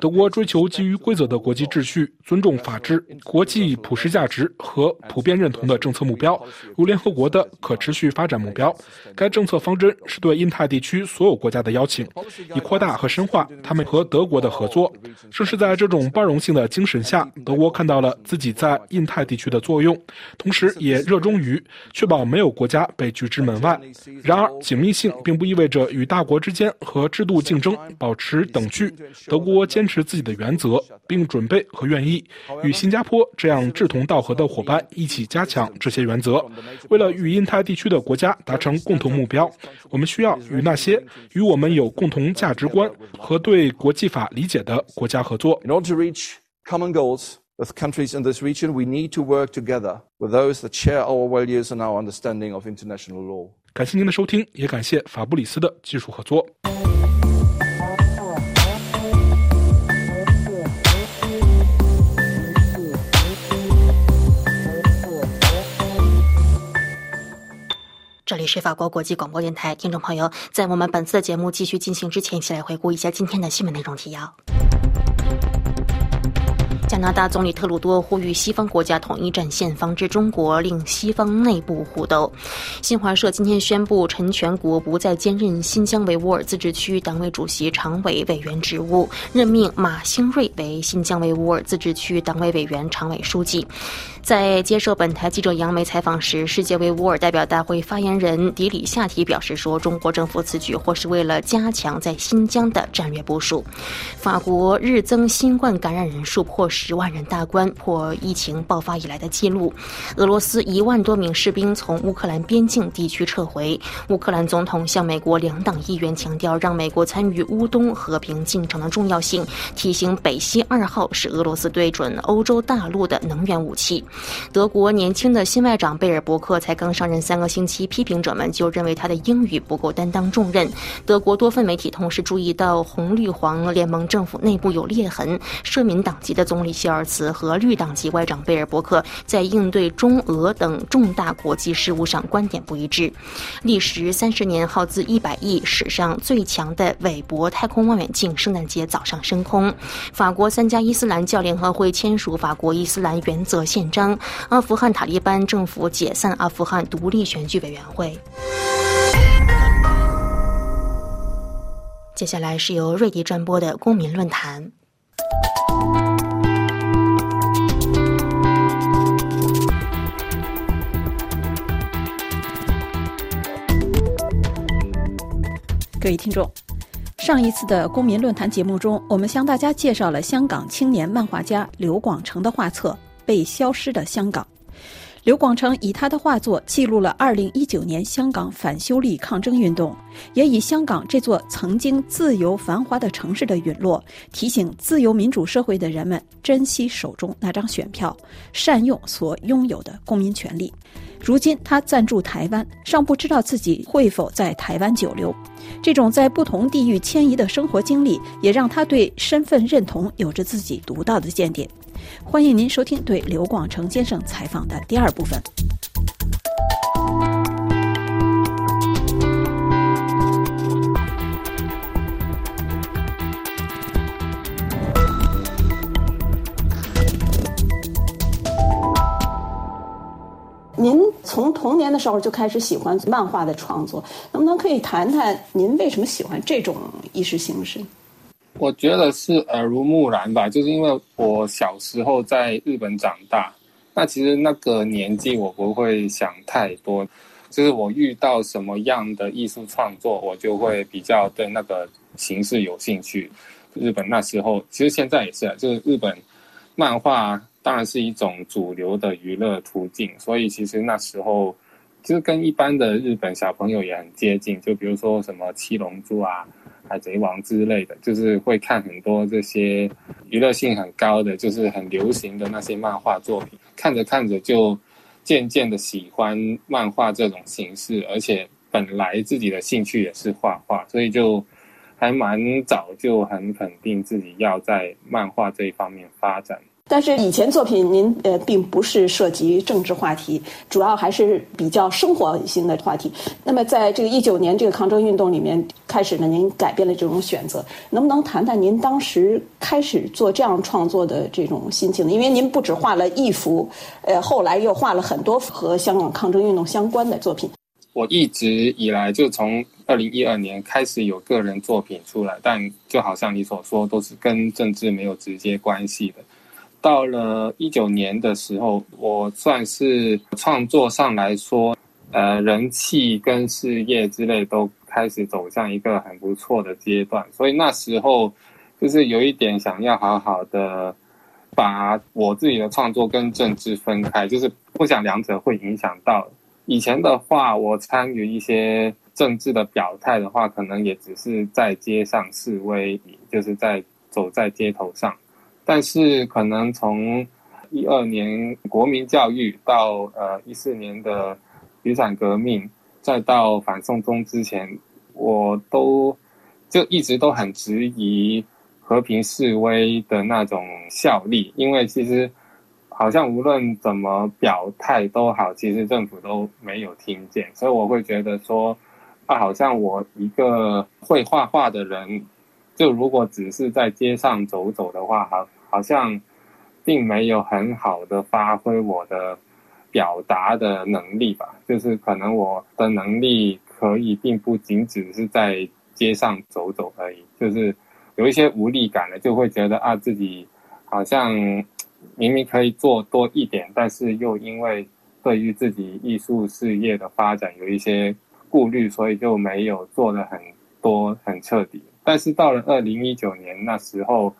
Speaker 5: 德国追求基于规则的国际秩序，尊重法治、国际普世价值和普遍认同的政策目标，如联合国的可持续发展目标。该政策方针是对印太地区所有国家的邀请，以扩大和深化他们和德国的合作。正是在这种包容性的精神下，德国看到了自己在印太地区的作用，同时也热衷于确保没有国家被拒之门外。然而，紧密性并不意味着与大国之间和制度竞争保持等距。德国坚持自己的原则，并准备和愿意与新加坡这样志同道合的伙伴一起加强这些原则。为了与印太地区的国家达成共同目标，我们需要与那些与我们有共同价值观和对国际法理解的国家合作。
Speaker 7: In order to reach common goals with countries in this region, we need to work together with those that share our values and our understanding of international law.
Speaker 5: 感谢您的收听，也感谢法布里斯的技术合作。
Speaker 1: 这里是法国国际广播电台，听众朋友，在我们本次的节目继续进行之前，一起来回顾一下今天的新闻内容提要。加拿大总理特鲁多呼吁西方国家统一战线，防止中国令西方内部互斗。新华社今天宣布，陈全国不再兼任新疆维吾尔自治区党委主席常委委员职务，任命马兴瑞为新疆维吾尔自治区党委委员常委书记。在接受本台记者杨梅采访时，世界维吾尔代表大会发言人迪里夏提表示说：“中国政府此举或是为了加强在新疆的战略部署。”法国日增新冠感染人数破十万人大关，破疫情爆发以来的记录。俄罗斯一万多名士兵从乌克兰边境地区撤回。乌克兰总统向美国两党议员强调，让美国参与乌东和平进程的重要性，提醒北溪二号是俄罗斯对准欧洲大陆的能源武器。德国年轻的新外长贝尔伯克才刚上任三个星期，批评者们就认为他的英语不够担当重任。德国多份媒体同时注意到红绿黄联盟政府内部有裂痕，社民党籍的总理希尔茨和绿党籍外长贝尔伯克在应对中俄等重大国际事务上观点不一致。历时三十年、耗资一百亿、史上最强的韦伯太空望远镜圣诞节早上升空。法国三家伊斯兰教联合会签署法国伊斯兰原则宪章。阿富汗塔利班政府解散阿富汗独立选举委员会。接下来是由瑞迪转播的公民论坛。
Speaker 8: 各位听众，上一次的公民论坛节目中，我们向大家介绍了香港青年漫画家刘广成的画册。被消失的香港，刘广成以他的画作记录了2019年香港反修例抗争运动，也以香港这座曾经自由繁华的城市的陨落，提醒自由民主社会的人们珍惜手中那张选票，善用所拥有的公民权利。如今他暂住台湾，尚不知道自己会否在台湾久留。这种在不同地域迁移的生活经历，也让他对身份认同有着自己独到的见解。欢迎您收听对刘广成先生采访的第二部分。您从童年的时候就开始喜欢漫画的创作，能不能可以谈谈您为什么喜欢这种意识形式？
Speaker 9: 我觉得是耳濡目染吧，就是因为我小时候在日本长大，那其实那个年纪我不会想太多，就是我遇到什么样的艺术创作，我就会比较对那个形式有兴趣。日本那时候，其实现在也是，就是日本漫画当然是一种主流的娱乐途径，所以其实那时候其实跟一般的日本小朋友也很接近，就比如说什么七龙珠啊。海贼王之类的，就是会看很多这些娱乐性很高的，就是很流行的那些漫画作品。看着看着就渐渐的喜欢漫画这种形式，而且本来自己的兴趣也是画画，所以就还蛮早就很肯定自己要在漫画这一方面发展。
Speaker 8: 但是以前作品您呃并不是涉及政治话题，主要还是比较生活性的话题。那么在这个一九年这个抗争运动里面，开始呢您改变了这种选择，能不能谈谈您当时开始做这样创作的这种心情呢？因为您不止画了一幅，呃，后来又画了很多和香港抗争运动相关的作品。
Speaker 9: 我一直以来就从二零一二年开始有个人作品出来，但就好像你所说，都是跟政治没有直接关系的。到了一九年的时候，我算是创作上来说，呃，人气跟事业之类都开始走向一个很不错的阶段，所以那时候就是有一点想要好好的把我自己的创作跟政治分开，就是不想两者会影响到。以前的话，我参与一些政治的表态的话，可能也只是在街上示威，就是在走在街头上。但是可能从一二年国民教育到呃一四年的雨伞革命，再到反送中之前，我都就一直都很质疑和平示威的那种效力，因为其实好像无论怎么表态都好，其实政府都没有听见，所以我会觉得说啊，好像我一个会画画的人。就如果只是在街上走走的话，好，好像并没有很好的发挥我的表达的能力吧。就是可能我的能力可以并不仅只是在街上走走而已，就是有一些无力感了，就会觉得啊，自己好像明明可以做多一点，但是又因为对于自己艺术事业的发展有一些顾虑，所以就没有做的很多很彻底。但是到了二零一九年那时候，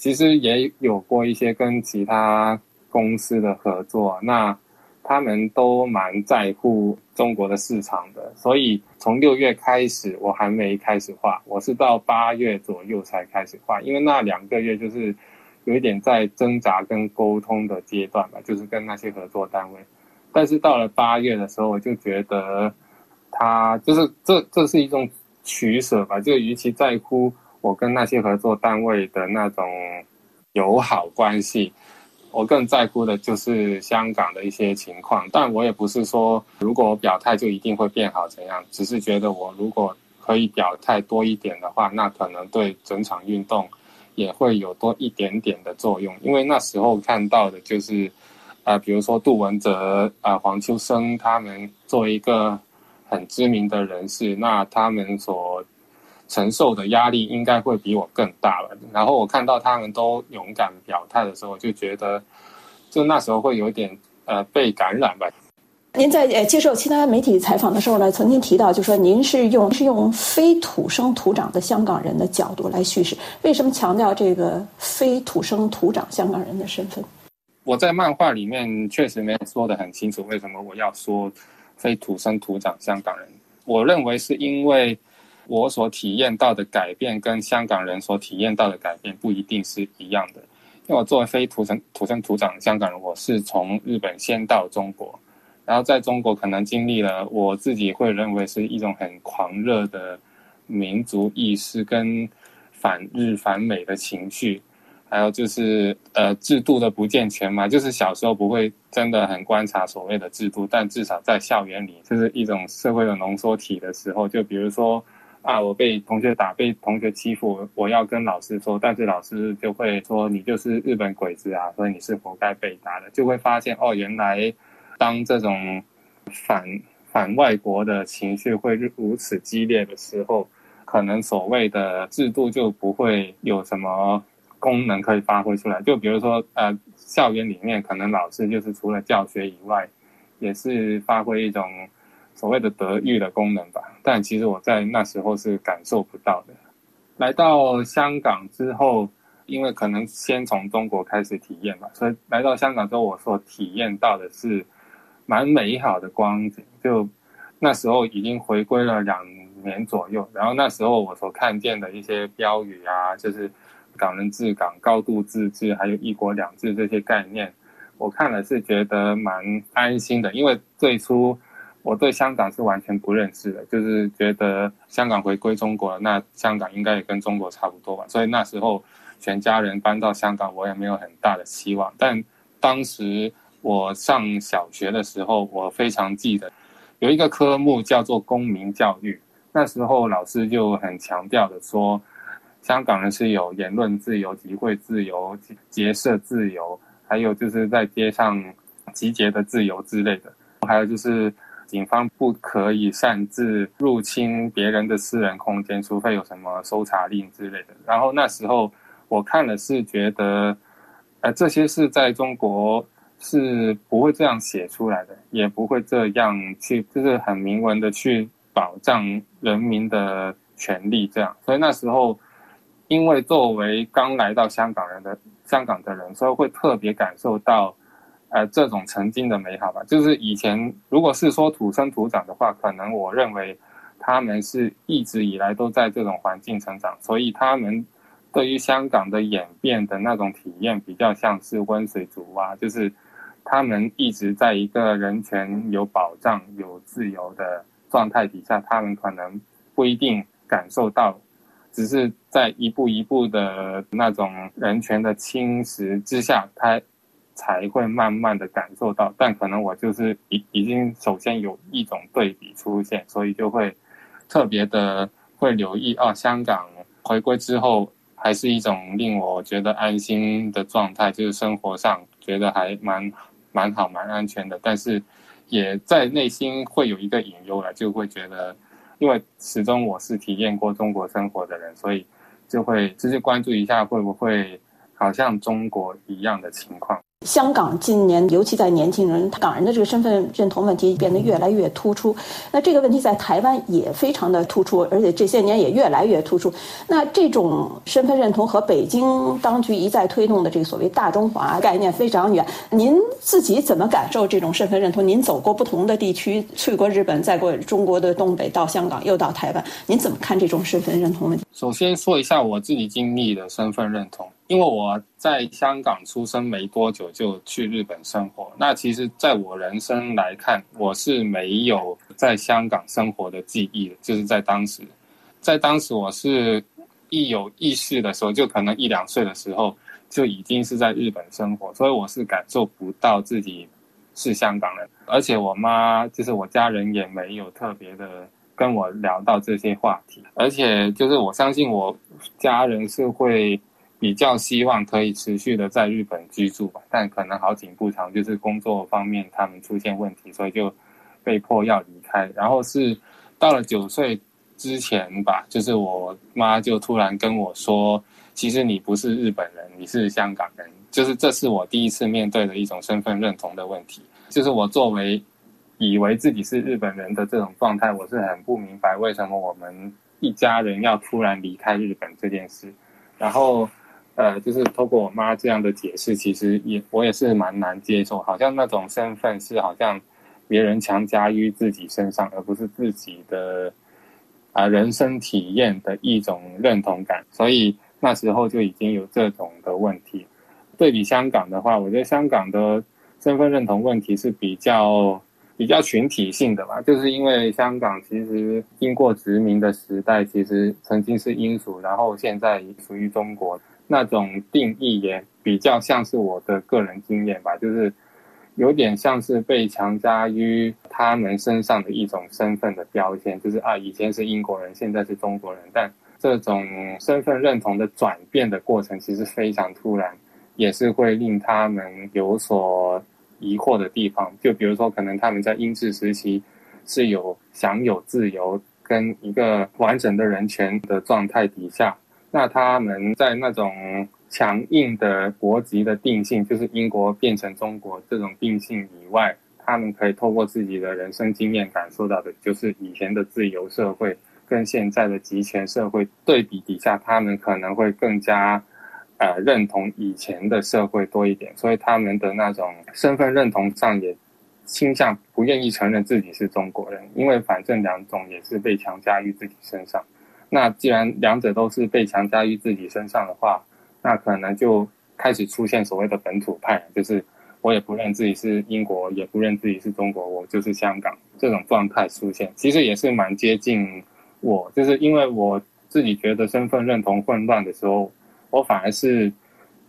Speaker 9: 其实也有过一些跟其他公司的合作，那他们都蛮在乎中国的市场的，所以从六月开始我还没开始画，我是到八月左右才开始画，因为那两个月就是有一点在挣扎跟沟通的阶段吧，就是跟那些合作单位。但是到了八月的时候，我就觉得他就是这这是一种。取舍吧，就与其在乎我跟那些合作单位的那种友好关系，我更在乎的就是香港的一些情况。但我也不是说如果我表态就一定会变好怎样，只是觉得我如果可以表态多一点的话，那可能对整场运动也会有多一点点的作用。因为那时候看到的就是，呃，比如说杜文泽啊、黄秋生他们作为一个。很知名的人士，那他们所承受的压力应该会比我更大了。然后我看到他们都勇敢表态的时候，就觉得，就那时候会有点呃被感染吧。
Speaker 8: 您在呃接受其他媒体采访的时候呢，曾经提到，就说您是用是用非土生土长的香港人的角度来叙事。为什么强调这个非土生土长香港人的身份？
Speaker 9: 我在漫画里面确实没有说的很清楚，为什么我要说。非土生土长香港人，我认为是因为我所体验到的改变跟香港人所体验到的改变不一定是一样的。因为我作为非土生土生土长的香港人，我是从日本先到中国，然后在中国可能经历了我自己会认为是一种很狂热的民族意识跟反日反美的情绪。还有就是，呃，制度的不健全嘛，就是小时候不会真的很观察所谓的制度，但至少在校园里，就是一种社会的浓缩体的时候，就比如说，啊，我被同学打，被同学欺负，我要跟老师说，但是老师就会说你就是日本鬼子啊，所以你是活该被打的，就会发现哦，原来当这种反反外国的情绪会如此激烈的时候，可能所谓的制度就不会有什么。功能可以发挥出来，就比如说，呃，校园里面可能老师就是除了教学以外，也是发挥一种所谓的德育的功能吧。但其实我在那时候是感受不到的。来到香港之后，因为可能先从中国开始体验吧，所以来到香港之后，我所体验到的是蛮美好的光景。就那时候已经回归了两年左右，然后那时候我所看见的一些标语啊，就是。港人治港、高度自治，还有一国两制这些概念，我看了是觉得蛮安心的。因为最初我对香港是完全不认识的，就是觉得香港回归中国了，那香港应该也跟中国差不多吧。所以那时候全家人搬到香港，我也没有很大的希望。但当时我上小学的时候，我非常记得有一个科目叫做公民教育，那时候老师就很强调的说，香港人是有言论自由、集会自由、结社自由，还有就是在街上集结的自由之类的，还有就是。警方不可以擅自入侵别人的私人空间，除非有什么搜查令之类的。然后那时候我看了是觉得，呃，这些是在中国是不会这样写出来的，也不会这样去，就是很明文的去保障人民的权利这样。所以那时候，因为作为刚来到香港人的香港的人，所以会特别感受到。呃，这种曾经的美好吧，就是以前如果是说土生土长的话，可能我认为他们是一直以来都在这种环境成长，所以他们对于香港的演变的那种体验比较像是温水煮蛙，就是他们一直在一个人权有保障、有自由的状态底下，他们可能不一定感受到，只是在一步一步的那种人权的侵蚀之下，他。才会慢慢的感受到，但可能我就是已已经首先有一种对比出现，所以就会特别的会留意啊，香港回归之后还是一种令我觉得安心的状态，就是生活上觉得还蛮蛮好蛮安全的，但是也在内心会有一个隐忧了，就会觉得，因为始终我是体验过中国生活的人，所以就会就是关注一下会不会好像中国一样的情况。
Speaker 8: 香港近年，尤其在年轻人，港人的这个身份认同问题变得越来越突出。那这个问题在台湾也非常的突出，而且这些年也越来越突出。那这种身份认同和北京当局一再推动的这个所谓大中华概念非常远。您自己怎么感受这种身份认同？您走过不同的地区，去过日本，再过中国的东北，到香港，又到台湾，您怎么看这种身份认同问题？
Speaker 9: 首先说一下我自己经历的身份认同。因为我在香港出生没多久就去日本生活，那其实在我人生来看，我是没有在香港生活的记忆的。就是在当时，在当时我是一有意识的时候，就可能一两岁的时候就已经是在日本生活，所以我是感受不到自己是香港人。而且我妈就是我家人也没有特别的跟我聊到这些话题，而且就是我相信我家人是会。比较希望可以持续的在日本居住吧，但可能好景不长，就是工作方面他们出现问题，所以就被迫要离开。然后是到了九岁之前吧，就是我妈就突然跟我说：“其实你不是日本人，你是香港人。”就是这是我第一次面对的一种身份认同的问题。就是我作为以为自己是日本人的这种状态，我是很不明白为什么我们一家人要突然离开日本这件事。然后。呃，就是透过我妈这样的解释，其实也我也是蛮难接受，好像那种身份是好像别人强加于自己身上，而不是自己的啊人生体验的一种认同感。所以那时候就已经有这种的问题。对比香港的话，我觉得香港的身份认同问题是比较比较群体性的吧，就是因为香港其实经过殖民的时代，其实曾经是英属，然后现在属于中国。那种定义也比较像是我的个人经验吧，就是有点像是被强加于他们身上的一种身份的标签，就是啊，以前是英国人，现在是中国人。但这种身份认同的转变的过程其实非常突然，也是会令他们有所疑惑的地方。就比如说，可能他们在英治时期是有享有自由跟一个完整的人权的状态底下。那他们在那种强硬的国籍的定性，就是英国变成中国这种定性以外，他们可以透过自己的人生经验感受到的，就是以前的自由社会跟现在的集权社会对比底下，他们可能会更加，呃，认同以前的社会多一点，所以他们的那种身份认同上也倾向不愿意承认自己是中国人，因为反正两种也是被强加于自己身上。那既然两者都是被强加于自己身上的话，那可能就开始出现所谓的本土派，就是我也不认自己是英国，也不认自己是中国，我就是香港这种状态出现。其实也是蛮接近我，就是因为我自己觉得身份认同混乱的时候，我反而是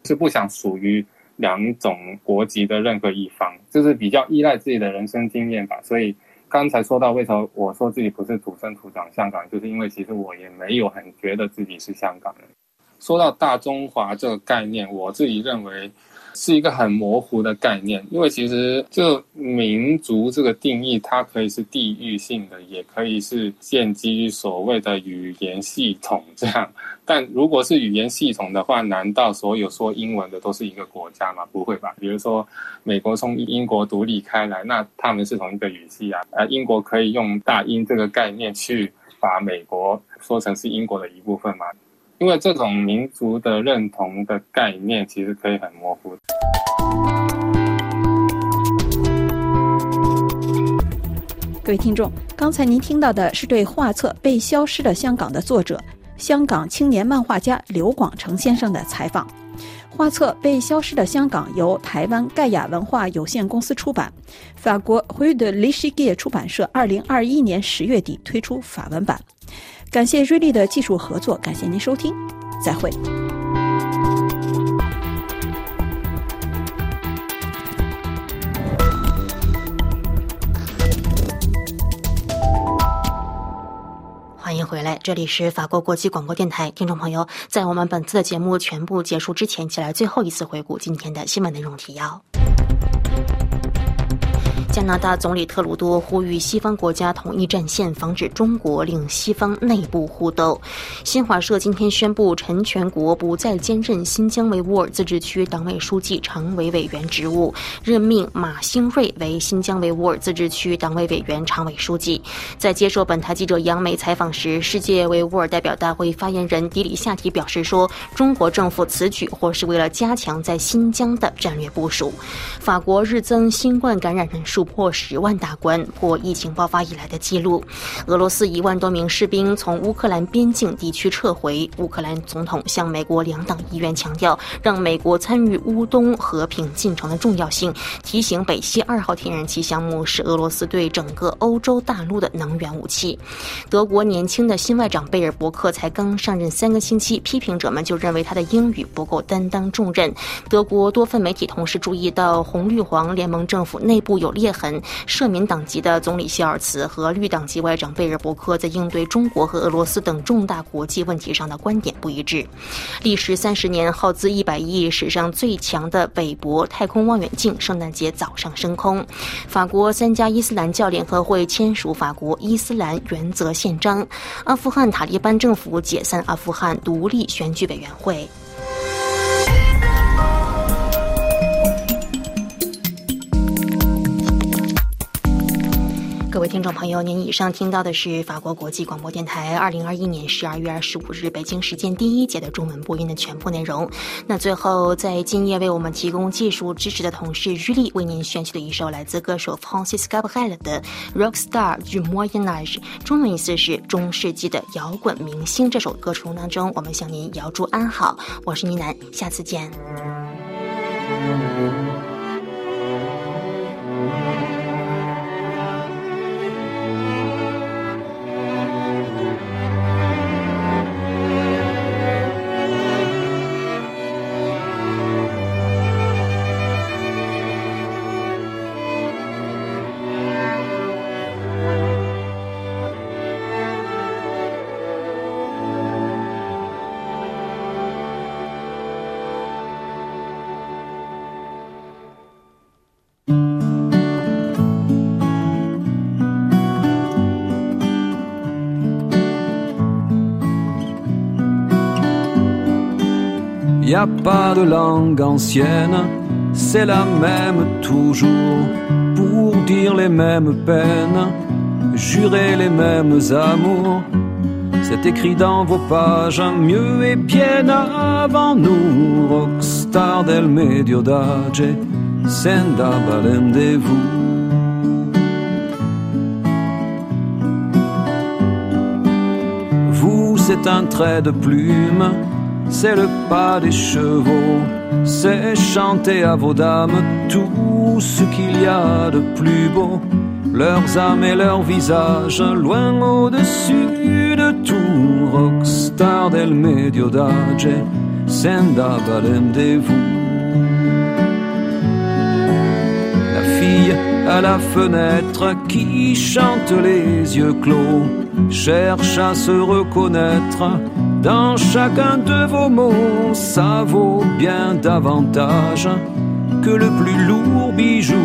Speaker 9: 是不想属于两种国籍的任何一方，就是比较依赖自己的人生经验吧。所以刚才说到为什么我说自己不是土生土长香港，就是因为其实我也没有很觉得自己是香港人。说到大中华这个概念，我自己认为。是一个很模糊的概念，因为其实就民族这个定义，它可以是地域性的，也可以是建基于所谓的语言系统这样。但如果是语言系统的话，难道所有说英文的都是一个国家吗？不会吧。比如说美国从英国独立开来，那他们是同一个语系啊。呃，英国可以用大英这个概念去把美国说成是英国的一部分吗？因为这种民族的认同的概念，其实可以很模糊。
Speaker 8: 各位听众，刚才您听到的是对画册《被消失的香港》的作者、香港青年漫画家刘广成先生的采访。画册《被消失的香港》由台湾盖亚文化有限公司出版，法国 h u 利 de l i c h i g 出版社二零二一年十月底推出法文版。感谢瑞丽的技术合作，感谢您收听，再会。
Speaker 1: 欢迎回来，这里是法国国际广播电台，听众朋友，在我们本次的节目全部结束之前，起来最后一次回顾今天的新闻内容提要。加拿大总理特鲁多呼吁西方国家统一战线，防止中国令西方内部互斗。新华社今天宣布，陈全国不再兼任新疆维吾尔自治区党委书记、常委委员职务，任命马兴瑞为新疆维吾尔自治区党委委员、常委书记。在接受本台记者杨梅采访时，世界维吾尔代表大会发言人迪里夏提表示说：“中国政府此举或是为了加强在新疆的战略部署。”法国日增新冠感染人数。破十万大关，破疫情爆发以来的记录。俄罗斯一万多名士兵从乌克兰边境地区撤回。乌克兰总统向美国两党议员强调，让美国参与乌东和平进程的重要性，提醒北溪二号天然气项目是俄罗斯对整个欧洲大陆的能源武器。德国年轻的新外长贝尔伯克才刚上任三个星期，批评者们就认为他的英语不够担当重任。德国多份媒体同时注意到红绿黄联盟政府内部有裂。痕，社民党籍的总理希尔茨和绿党籍外长贝尔伯克在应对中国和俄罗斯等重大国际问题上的观点不一致。历时三十年、耗资一百亿、史上最强的韦伯太空望远镜圣诞节早上升空。法国三家伊斯兰教联合会签署法国伊斯兰原则宪章。阿富汗塔利班政府解散阿富汗独立选举委员会。各位听众朋友，您以上听到的是法国国际广播电台二零二一年十二月二十五日北京时间第一节的中文播音的全部内容。那最后，在今夜为我们提供技术支持的同事日丽为您选取的一首来自歌手 Francis Gabriel 的《Rockstar du Moyen Âge》，中文意思是中世纪的摇滚明星。这首歌曲当中，我们向您遥祝安好。我是倪楠，下次见。
Speaker 10: Y a pas de langue ancienne, c'est la même toujours, pour dire les mêmes peines, jurer les mêmes amours. C'est écrit dans vos pages, mieux et bien avant nous, rockstar del medio d'âge, senda vous. Vous, c'est un trait de plume c'est le pas des chevaux, c'est chanter à vos dames tout ce qu'il y a de plus beau, leurs âmes et leurs visages, loin au-dessus de tout, rockstar del medio d'âge, s'endava rendez-vous. La fille à la fenêtre qui chante les yeux clos cherche à se reconnaître dans chacun de vos mots. Ça vaut bien davantage que le plus lourd bijou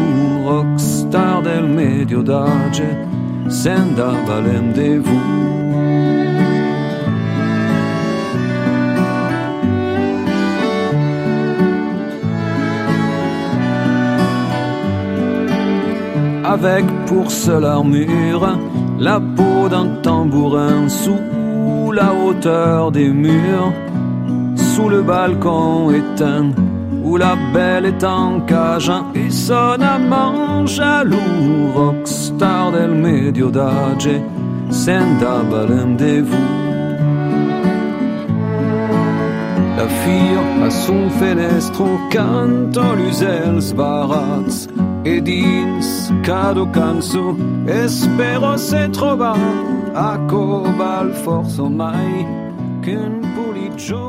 Speaker 10: rockstar del medio d'âge s'endava rendez-vous. avec pour seule armure la peau d'un tambourin sous la hauteur des murs, sous le balcon éteint où la belle est en cage et son amant jaloux, rockstar del medio d'âge, s'endava rendez-vous. La fille a son fenestro canto l'usels barats e dins cado canso espero se trobar a cobal forzo mai qu'un politjo